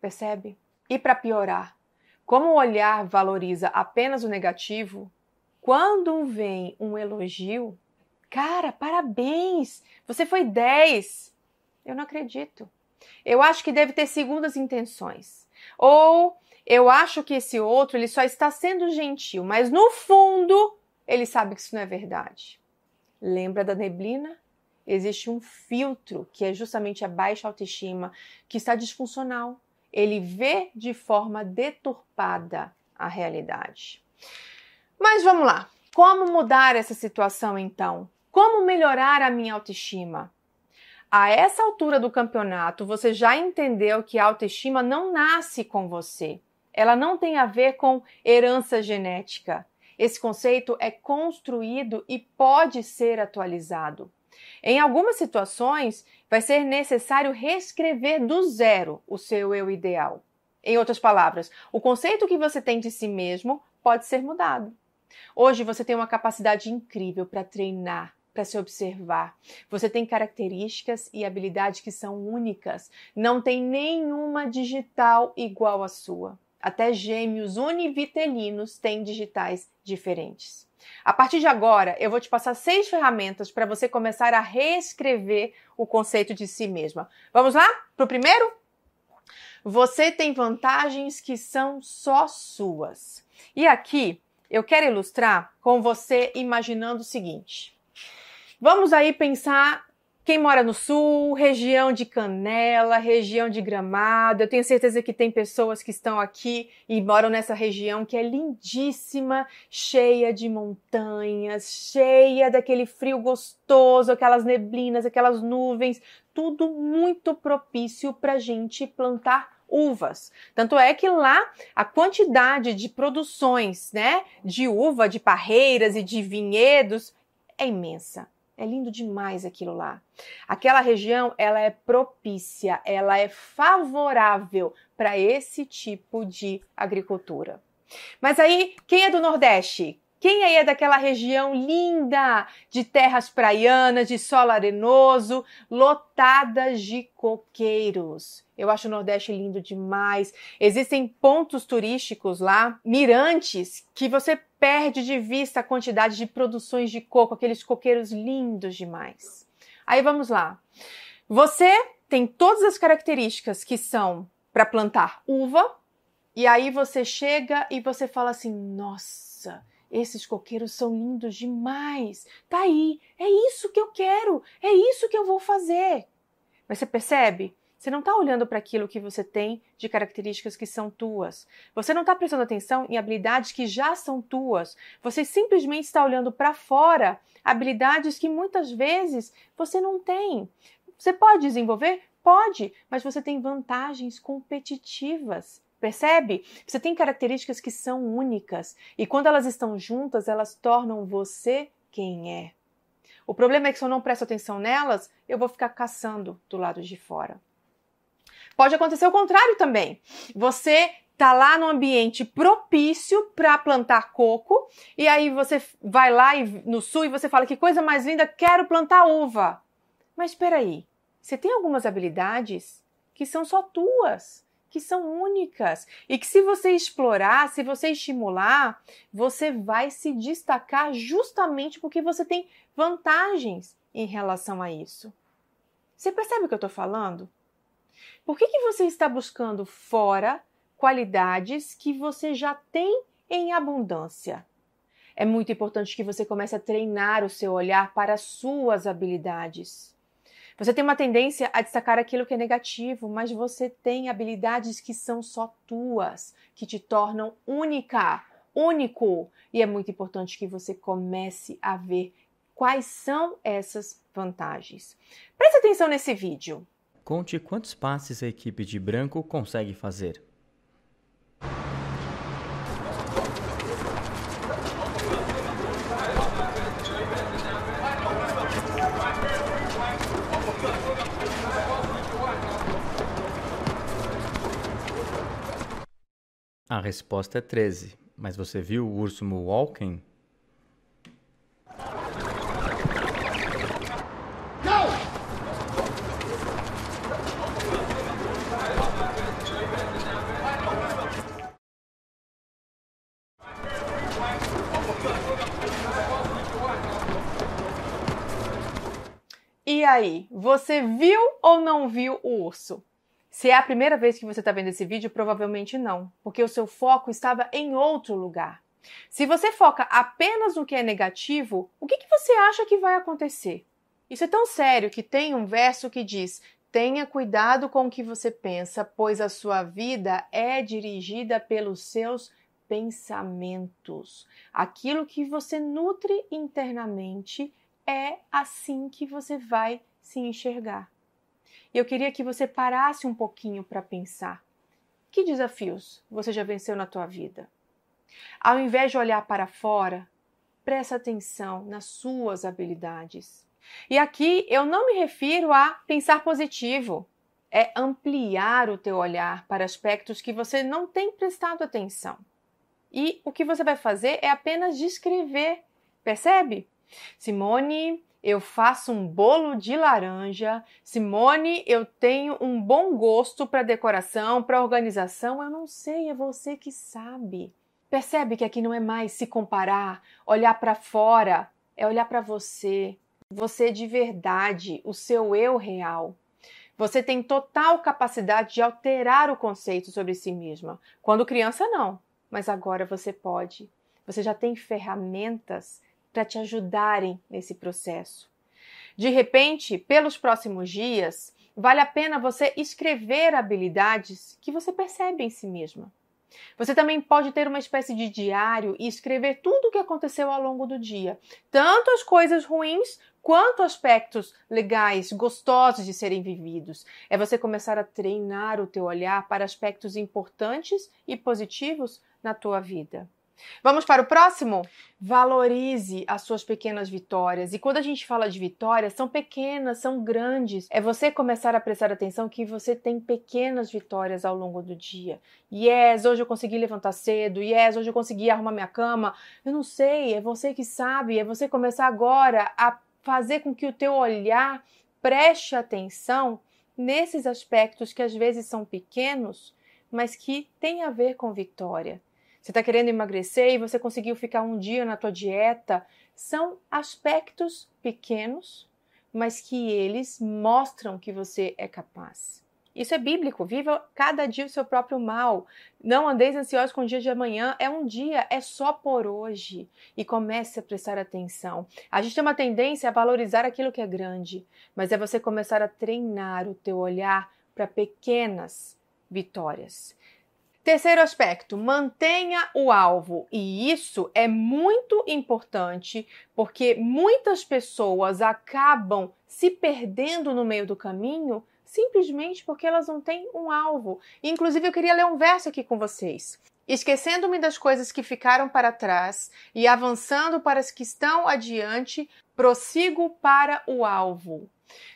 Percebe? E para piorar, como o olhar valoriza apenas o negativo, quando vem um elogio, cara, parabéns, você foi 10. Eu não acredito. Eu acho que deve ter segundas intenções. Ou eu acho que esse outro ele só está sendo gentil, mas no fundo ele sabe que isso não é verdade. Lembra da neblina? Existe um filtro que é justamente a baixa autoestima que está disfuncional ele vê de forma deturpada a realidade. Mas vamos lá. Como mudar essa situação então? Como melhorar a minha autoestima? A essa altura do campeonato, você já entendeu que a autoestima não nasce com você. Ela não tem a ver com herança genética. Esse conceito é construído e pode ser atualizado. Em algumas situações, vai ser necessário reescrever do zero o seu eu ideal. Em outras palavras, o conceito que você tem de si mesmo pode ser mudado. Hoje você tem uma capacidade incrível para treinar, para se observar. Você tem características e habilidades que são únicas. Não tem nenhuma digital igual à sua. Até gêmeos univitelinos têm digitais diferentes. A partir de agora, eu vou te passar seis ferramentas para você começar a reescrever o conceito de si mesma. Vamos lá? Para o primeiro? Você tem vantagens que são só suas. E aqui eu quero ilustrar com você imaginando o seguinte. Vamos aí pensar quem mora no sul, região de Canela, região de Gramado, eu tenho certeza que tem pessoas que estão aqui e moram nessa região que é lindíssima, cheia de montanhas, cheia daquele frio gostoso, aquelas neblinas, aquelas nuvens, tudo muito propício para gente plantar uvas. Tanto é que lá a quantidade de produções, né, de uva, de parreiras e de vinhedos é imensa. É lindo demais aquilo lá. Aquela região, ela é propícia, ela é favorável para esse tipo de agricultura. Mas aí, quem é do Nordeste? Quem aí é daquela região linda de terras praianas, de solo arenoso, lotadas de coqueiros? Eu acho o Nordeste lindo demais. Existem pontos turísticos lá, mirantes, que você perde de vista a quantidade de produções de coco, aqueles coqueiros lindos demais. Aí vamos lá. Você tem todas as características que são para plantar uva, e aí você chega e você fala assim: nossa, esses coqueiros são lindos demais. Tá aí, é isso que eu quero, é isso que eu vou fazer. Mas você percebe? Você não está olhando para aquilo que você tem de características que são tuas. Você não está prestando atenção em habilidades que já são tuas. Você simplesmente está olhando para fora habilidades que muitas vezes você não tem. Você pode desenvolver? Pode, mas você tem vantagens competitivas. Percebe? Você tem características que são únicas e quando elas estão juntas, elas tornam você quem é. O problema é que se eu não presto atenção nelas, eu vou ficar caçando do lado de fora. Pode acontecer o contrário também. Você tá lá no ambiente propício para plantar coco e aí você vai lá no sul e você fala que coisa mais linda, quero plantar uva. Mas espera aí, você tem algumas habilidades que são só tuas, que são únicas e que se você explorar, se você estimular, você vai se destacar justamente porque você tem vantagens em relação a isso. Você percebe o que eu estou falando? Por que, que você está buscando fora qualidades que você já tem em abundância? É muito importante que você comece a treinar o seu olhar para as suas habilidades. Você tem uma tendência a destacar aquilo que é negativo, mas você tem habilidades que são só tuas, que te tornam única, único. E é muito importante que você comece a ver quais são essas vantagens. Preste atenção nesse vídeo. Conte quantos passes a equipe de branco consegue fazer. A resposta é 13. Mas você viu o urso Walking? E aí, você viu ou não viu o urso? Se é a primeira vez que você está vendo esse vídeo, provavelmente não, porque o seu foco estava em outro lugar. Se você foca apenas no que é negativo, o que, que você acha que vai acontecer? Isso é tão sério que tem um verso que diz: Tenha cuidado com o que você pensa, pois a sua vida é dirigida pelos seus pensamentos. Aquilo que você nutre internamente é assim que você vai se enxergar. E eu queria que você parasse um pouquinho para pensar. Que desafios você já venceu na tua vida? Ao invés de olhar para fora, presta atenção nas suas habilidades. E aqui eu não me refiro a pensar positivo, é ampliar o teu olhar para aspectos que você não tem prestado atenção. E o que você vai fazer é apenas descrever, percebe? Simone eu faço um bolo de laranja. Simone, eu tenho um bom gosto para decoração, para organização. Eu não sei, é você que sabe. Percebe que aqui não é mais se comparar, olhar para fora, é olhar para você. Você de verdade, o seu eu real. Você tem total capacidade de alterar o conceito sobre si mesma. Quando criança, não, mas agora você pode. Você já tem ferramentas para te ajudarem nesse processo. De repente, pelos próximos dias, vale a pena você escrever habilidades que você percebe em si mesma. Você também pode ter uma espécie de diário e escrever tudo o que aconteceu ao longo do dia, tanto as coisas ruins quanto aspectos legais, gostosos de serem vividos. É você começar a treinar o teu olhar para aspectos importantes e positivos na tua vida. Vamos para o próximo? Valorize as suas pequenas vitórias. E quando a gente fala de vitórias, são pequenas, são grandes. É você começar a prestar atenção que você tem pequenas vitórias ao longo do dia. Yes, hoje eu consegui levantar cedo. Yes, hoje eu consegui arrumar minha cama. Eu não sei, é você que sabe. É você começar agora a fazer com que o teu olhar preste atenção nesses aspectos que às vezes são pequenos, mas que têm a ver com vitória. Você está querendo emagrecer e você conseguiu ficar um dia na tua dieta. São aspectos pequenos, mas que eles mostram que você é capaz. Isso é bíblico. Viva cada dia o seu próprio mal. Não andeis ansiosos com o dia de amanhã. É um dia, é só por hoje. E comece a prestar atenção. A gente tem uma tendência a valorizar aquilo que é grande, mas é você começar a treinar o teu olhar para pequenas vitórias. Terceiro aspecto, mantenha o alvo. E isso é muito importante porque muitas pessoas acabam se perdendo no meio do caminho simplesmente porque elas não têm um alvo. Inclusive, eu queria ler um verso aqui com vocês. Esquecendo-me das coisas que ficaram para trás e avançando para as que estão adiante, prossigo para o alvo.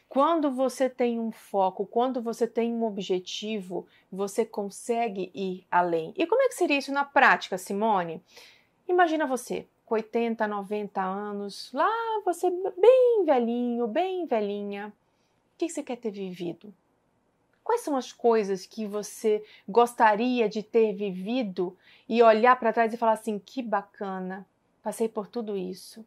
Quando você tem um foco, quando você tem um objetivo, você consegue ir além. E como é que seria isso na prática, Simone? Imagina você, com 80, 90 anos, lá você bem velhinho, bem velhinha, que você quer ter vivido? Quais são as coisas que você gostaria de ter vivido e olhar para trás e falar assim: que bacana, passei por tudo isso.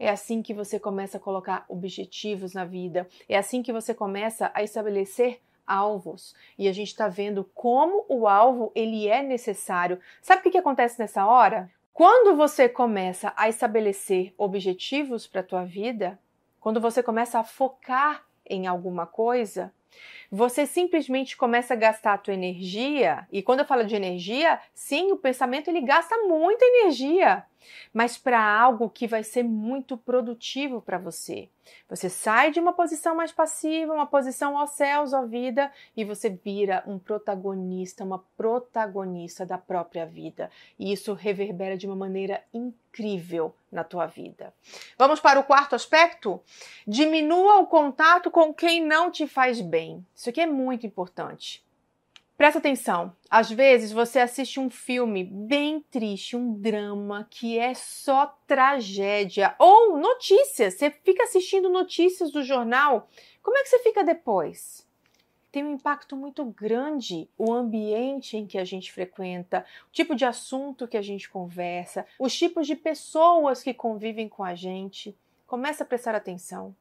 É assim que você começa a colocar objetivos na vida, é assim que você começa a estabelecer alvos. E a gente está vendo como o alvo ele é necessário. Sabe o que, que acontece nessa hora? Quando você começa a estabelecer objetivos para a tua vida, quando você começa a focar em alguma coisa, você simplesmente começa a gastar a tua energia, e quando eu falo de energia, sim, o pensamento ele gasta muita energia, mas para algo que vai ser muito produtivo para você. Você sai de uma posição mais passiva, uma posição aos céus, à vida, e você vira um protagonista, uma protagonista da própria vida. E isso reverbera de uma maneira incrível na tua vida. Vamos para o quarto aspecto? Diminua o contato com quem não te faz bem. Isso aqui é muito importante. Presta atenção. Às vezes você assiste um filme bem triste, um drama que é só tragédia ou notícias. Você fica assistindo notícias do jornal. Como é que você fica depois? Tem um impacto muito grande o ambiente em que a gente frequenta, o tipo de assunto que a gente conversa, os tipos de pessoas que convivem com a gente. Comece a prestar atenção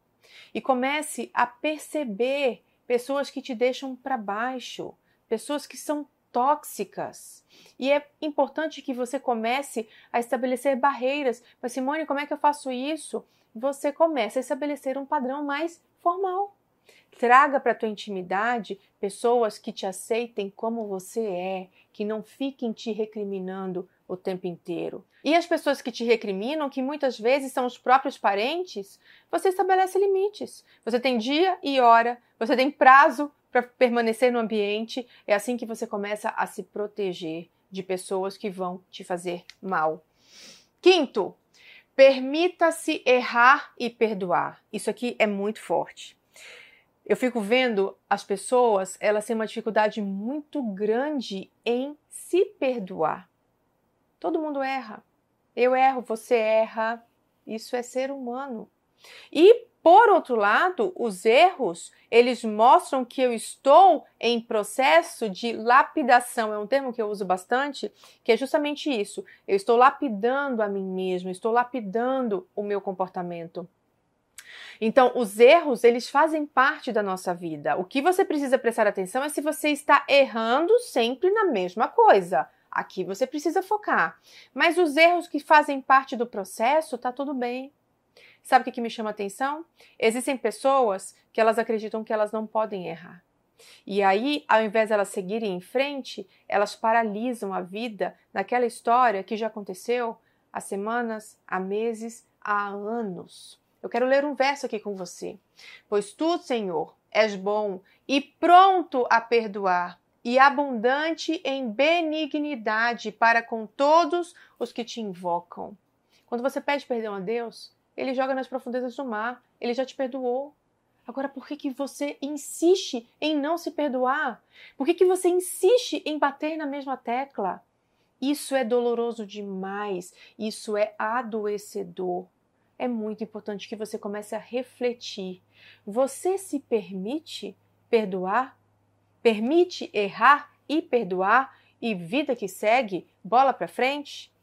e comece a perceber pessoas que te deixam para baixo pessoas que são tóxicas. E é importante que você comece a estabelecer barreiras. Mas, Simone, como é que eu faço isso? Você começa a estabelecer um padrão mais formal. Traga para a tua intimidade pessoas que te aceitem como você é, que não fiquem te recriminando o tempo inteiro. E as pessoas que te recriminam, que muitas vezes são os próprios parentes, você estabelece limites. Você tem dia e hora, você tem prazo para permanecer no ambiente. É assim que você começa a se proteger de pessoas que vão te fazer mal. Quinto, permita-se errar e perdoar. Isso aqui é muito forte. Eu fico vendo as pessoas, elas têm uma dificuldade muito grande em se perdoar. Todo mundo erra. Eu erro, você erra. Isso é ser humano. E por outro lado, os erros, eles mostram que eu estou em processo de lapidação. É um termo que eu uso bastante, que é justamente isso. Eu estou lapidando a mim mesmo, estou lapidando o meu comportamento. Então, os erros, eles fazem parte da nossa vida. O que você precisa prestar atenção é se você está errando sempre na mesma coisa. Aqui você precisa focar. Mas os erros que fazem parte do processo, tá tudo bem. Sabe o que, me chama atenção? Existem pessoas que elas acreditam que elas não podem errar. E aí, ao invés de elas seguirem em frente, elas paralisam a vida naquela história que já aconteceu há semanas, há meses, há anos. Eu quero ler um verso aqui com você. Pois tu, Senhor, és bom e pronto a perdoar, e abundante em benignidade para com todos os que te invocam. Quando você pede perdão a Deus, ele joga nas profundezas do mar, ele já te perdoou. Agora, por que, que você insiste em não se perdoar? Por que, que você insiste em bater na mesma tecla? Isso é doloroso demais, isso é adoecedor. É muito importante que você comece a refletir. Você se permite perdoar? Permite errar e perdoar? E vida que segue, bola para frente?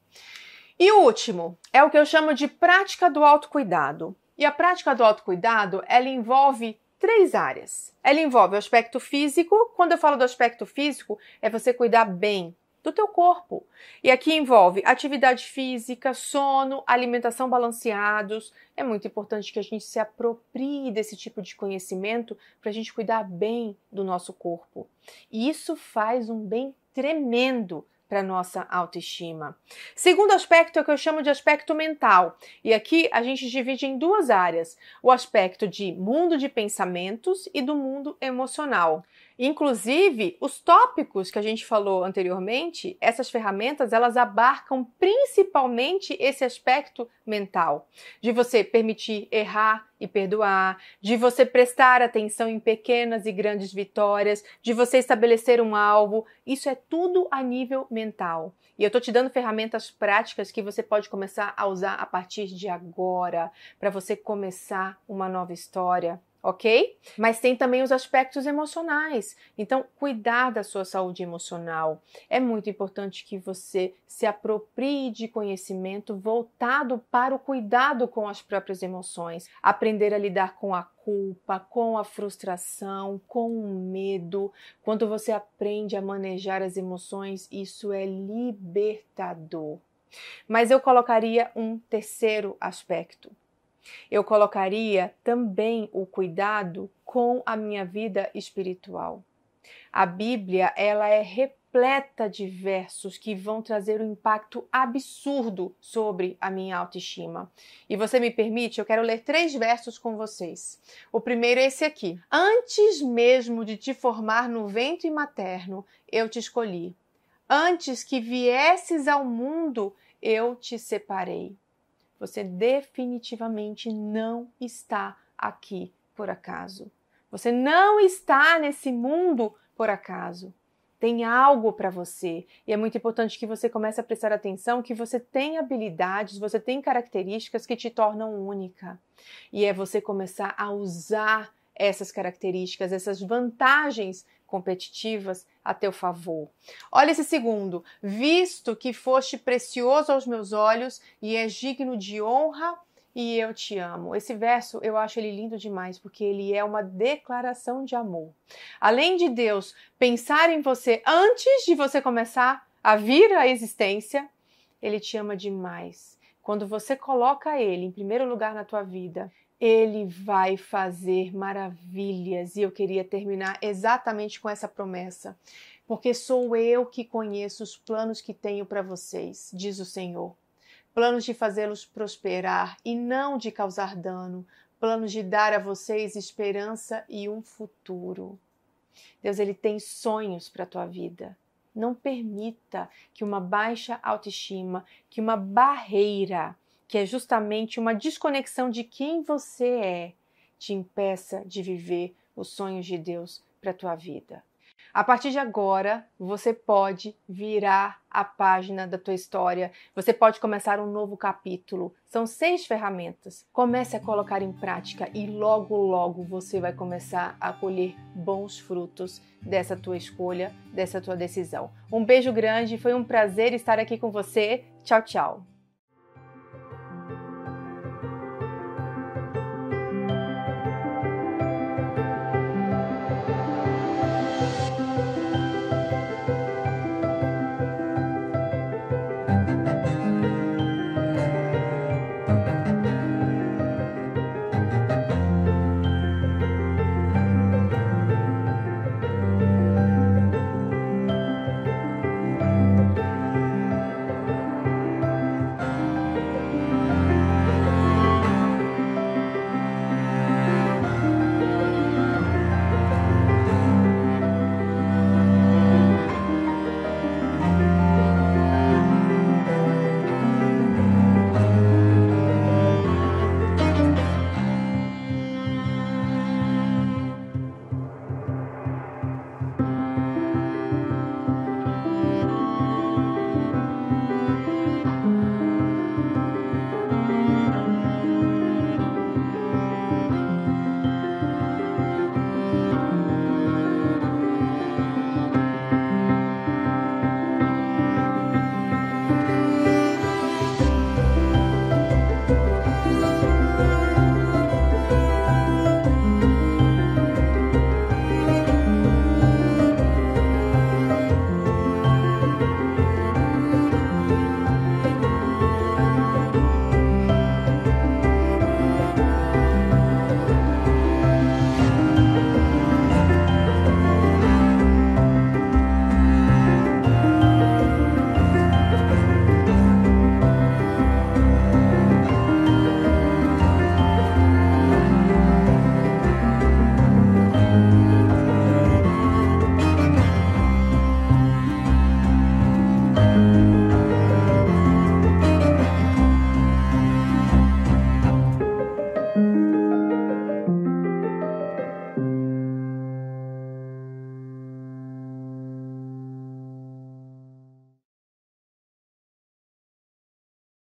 E o último é o que eu chamo de prática do autocuidado. E a prática do autocuidado, ela envolve três áreas. Ela envolve o aspecto físico. Quando eu falo do aspecto físico, é você cuidar bem do teu corpo. E aqui envolve atividade física, sono, alimentação balanceados. É muito importante que a gente se aproprie desse tipo de conhecimento para a gente cuidar bem do nosso corpo. E isso faz um bem tremendo para nossa autoestima. Segundo aspecto é o que eu chamo de aspecto mental. E aqui a gente divide em duas áreas: o aspecto de mundo de pensamentos e do mundo emocional. Inclusive, os tópicos que a gente falou anteriormente, essas ferramentas, elas abarcam principalmente esse aspecto mental, de você permitir errar e perdoar, de você prestar atenção em pequenas e grandes vitórias, de você estabelecer um alvo. Isso é tudo a nível mental. E eu estou te dando ferramentas práticas que você pode começar a usar a partir de agora, para você começar uma nova história ok? Mas tem também os aspectos emocionais. Então, cuidar da sua saúde emocional. É muito importante que você se aproprie de conhecimento voltado para o cuidado com as próprias emoções. Aprender a lidar com a culpa, com a frustração, com o medo. Quando você aprende a manejar as emoções, isso é libertador. Mas eu colocaria um terceiro aspecto eu colocaria também o cuidado com a minha vida espiritual. A Bíblia, ela é repleta de versos que vão trazer um impacto absurdo sobre a minha autoestima. E você me permite, eu quero ler três versos com vocês. O primeiro é esse aqui: Antes mesmo de te formar no ventre materno, eu te escolhi. Antes que viesses ao mundo, eu te separei. Você definitivamente não está aqui por acaso. Você não está nesse mundo por acaso. Tem algo para você e é muito importante que você comece a prestar atenção que você tem habilidades, você tem características que te tornam única. E é você começar a usar essas características, essas vantagens competitivas a teu favor. Olha esse segundo. Visto que foste precioso aos meus olhos e és digno de honra e eu te amo. Esse verso eu acho ele lindo demais porque ele é uma declaração de amor. Além de Deus pensar em você antes de você começar a vir à existência, ele te ama demais. Quando você coloca ele em primeiro lugar na tua vida, ele vai fazer maravilhas. E eu queria terminar exatamente com essa promessa. Porque sou eu que conheço os planos que tenho para vocês, diz o Senhor. Planos de fazê-los prosperar e não de causar dano, planos de dar a vocês esperança e um futuro. Deus ele tem sonhos para a tua vida. Não permita que uma baixa autoestima, que uma barreira que é justamente uma desconexão de quem você é, te impeça de viver os sonhos de Deus para a tua vida. A partir de agora, você pode virar a página da tua história, você pode começar um novo capítulo. São seis ferramentas. Comece a colocar em prática e logo, logo você vai começar a colher bons frutos dessa tua escolha, dessa tua decisão. Um beijo grande, foi um prazer estar aqui com você. Tchau, tchau.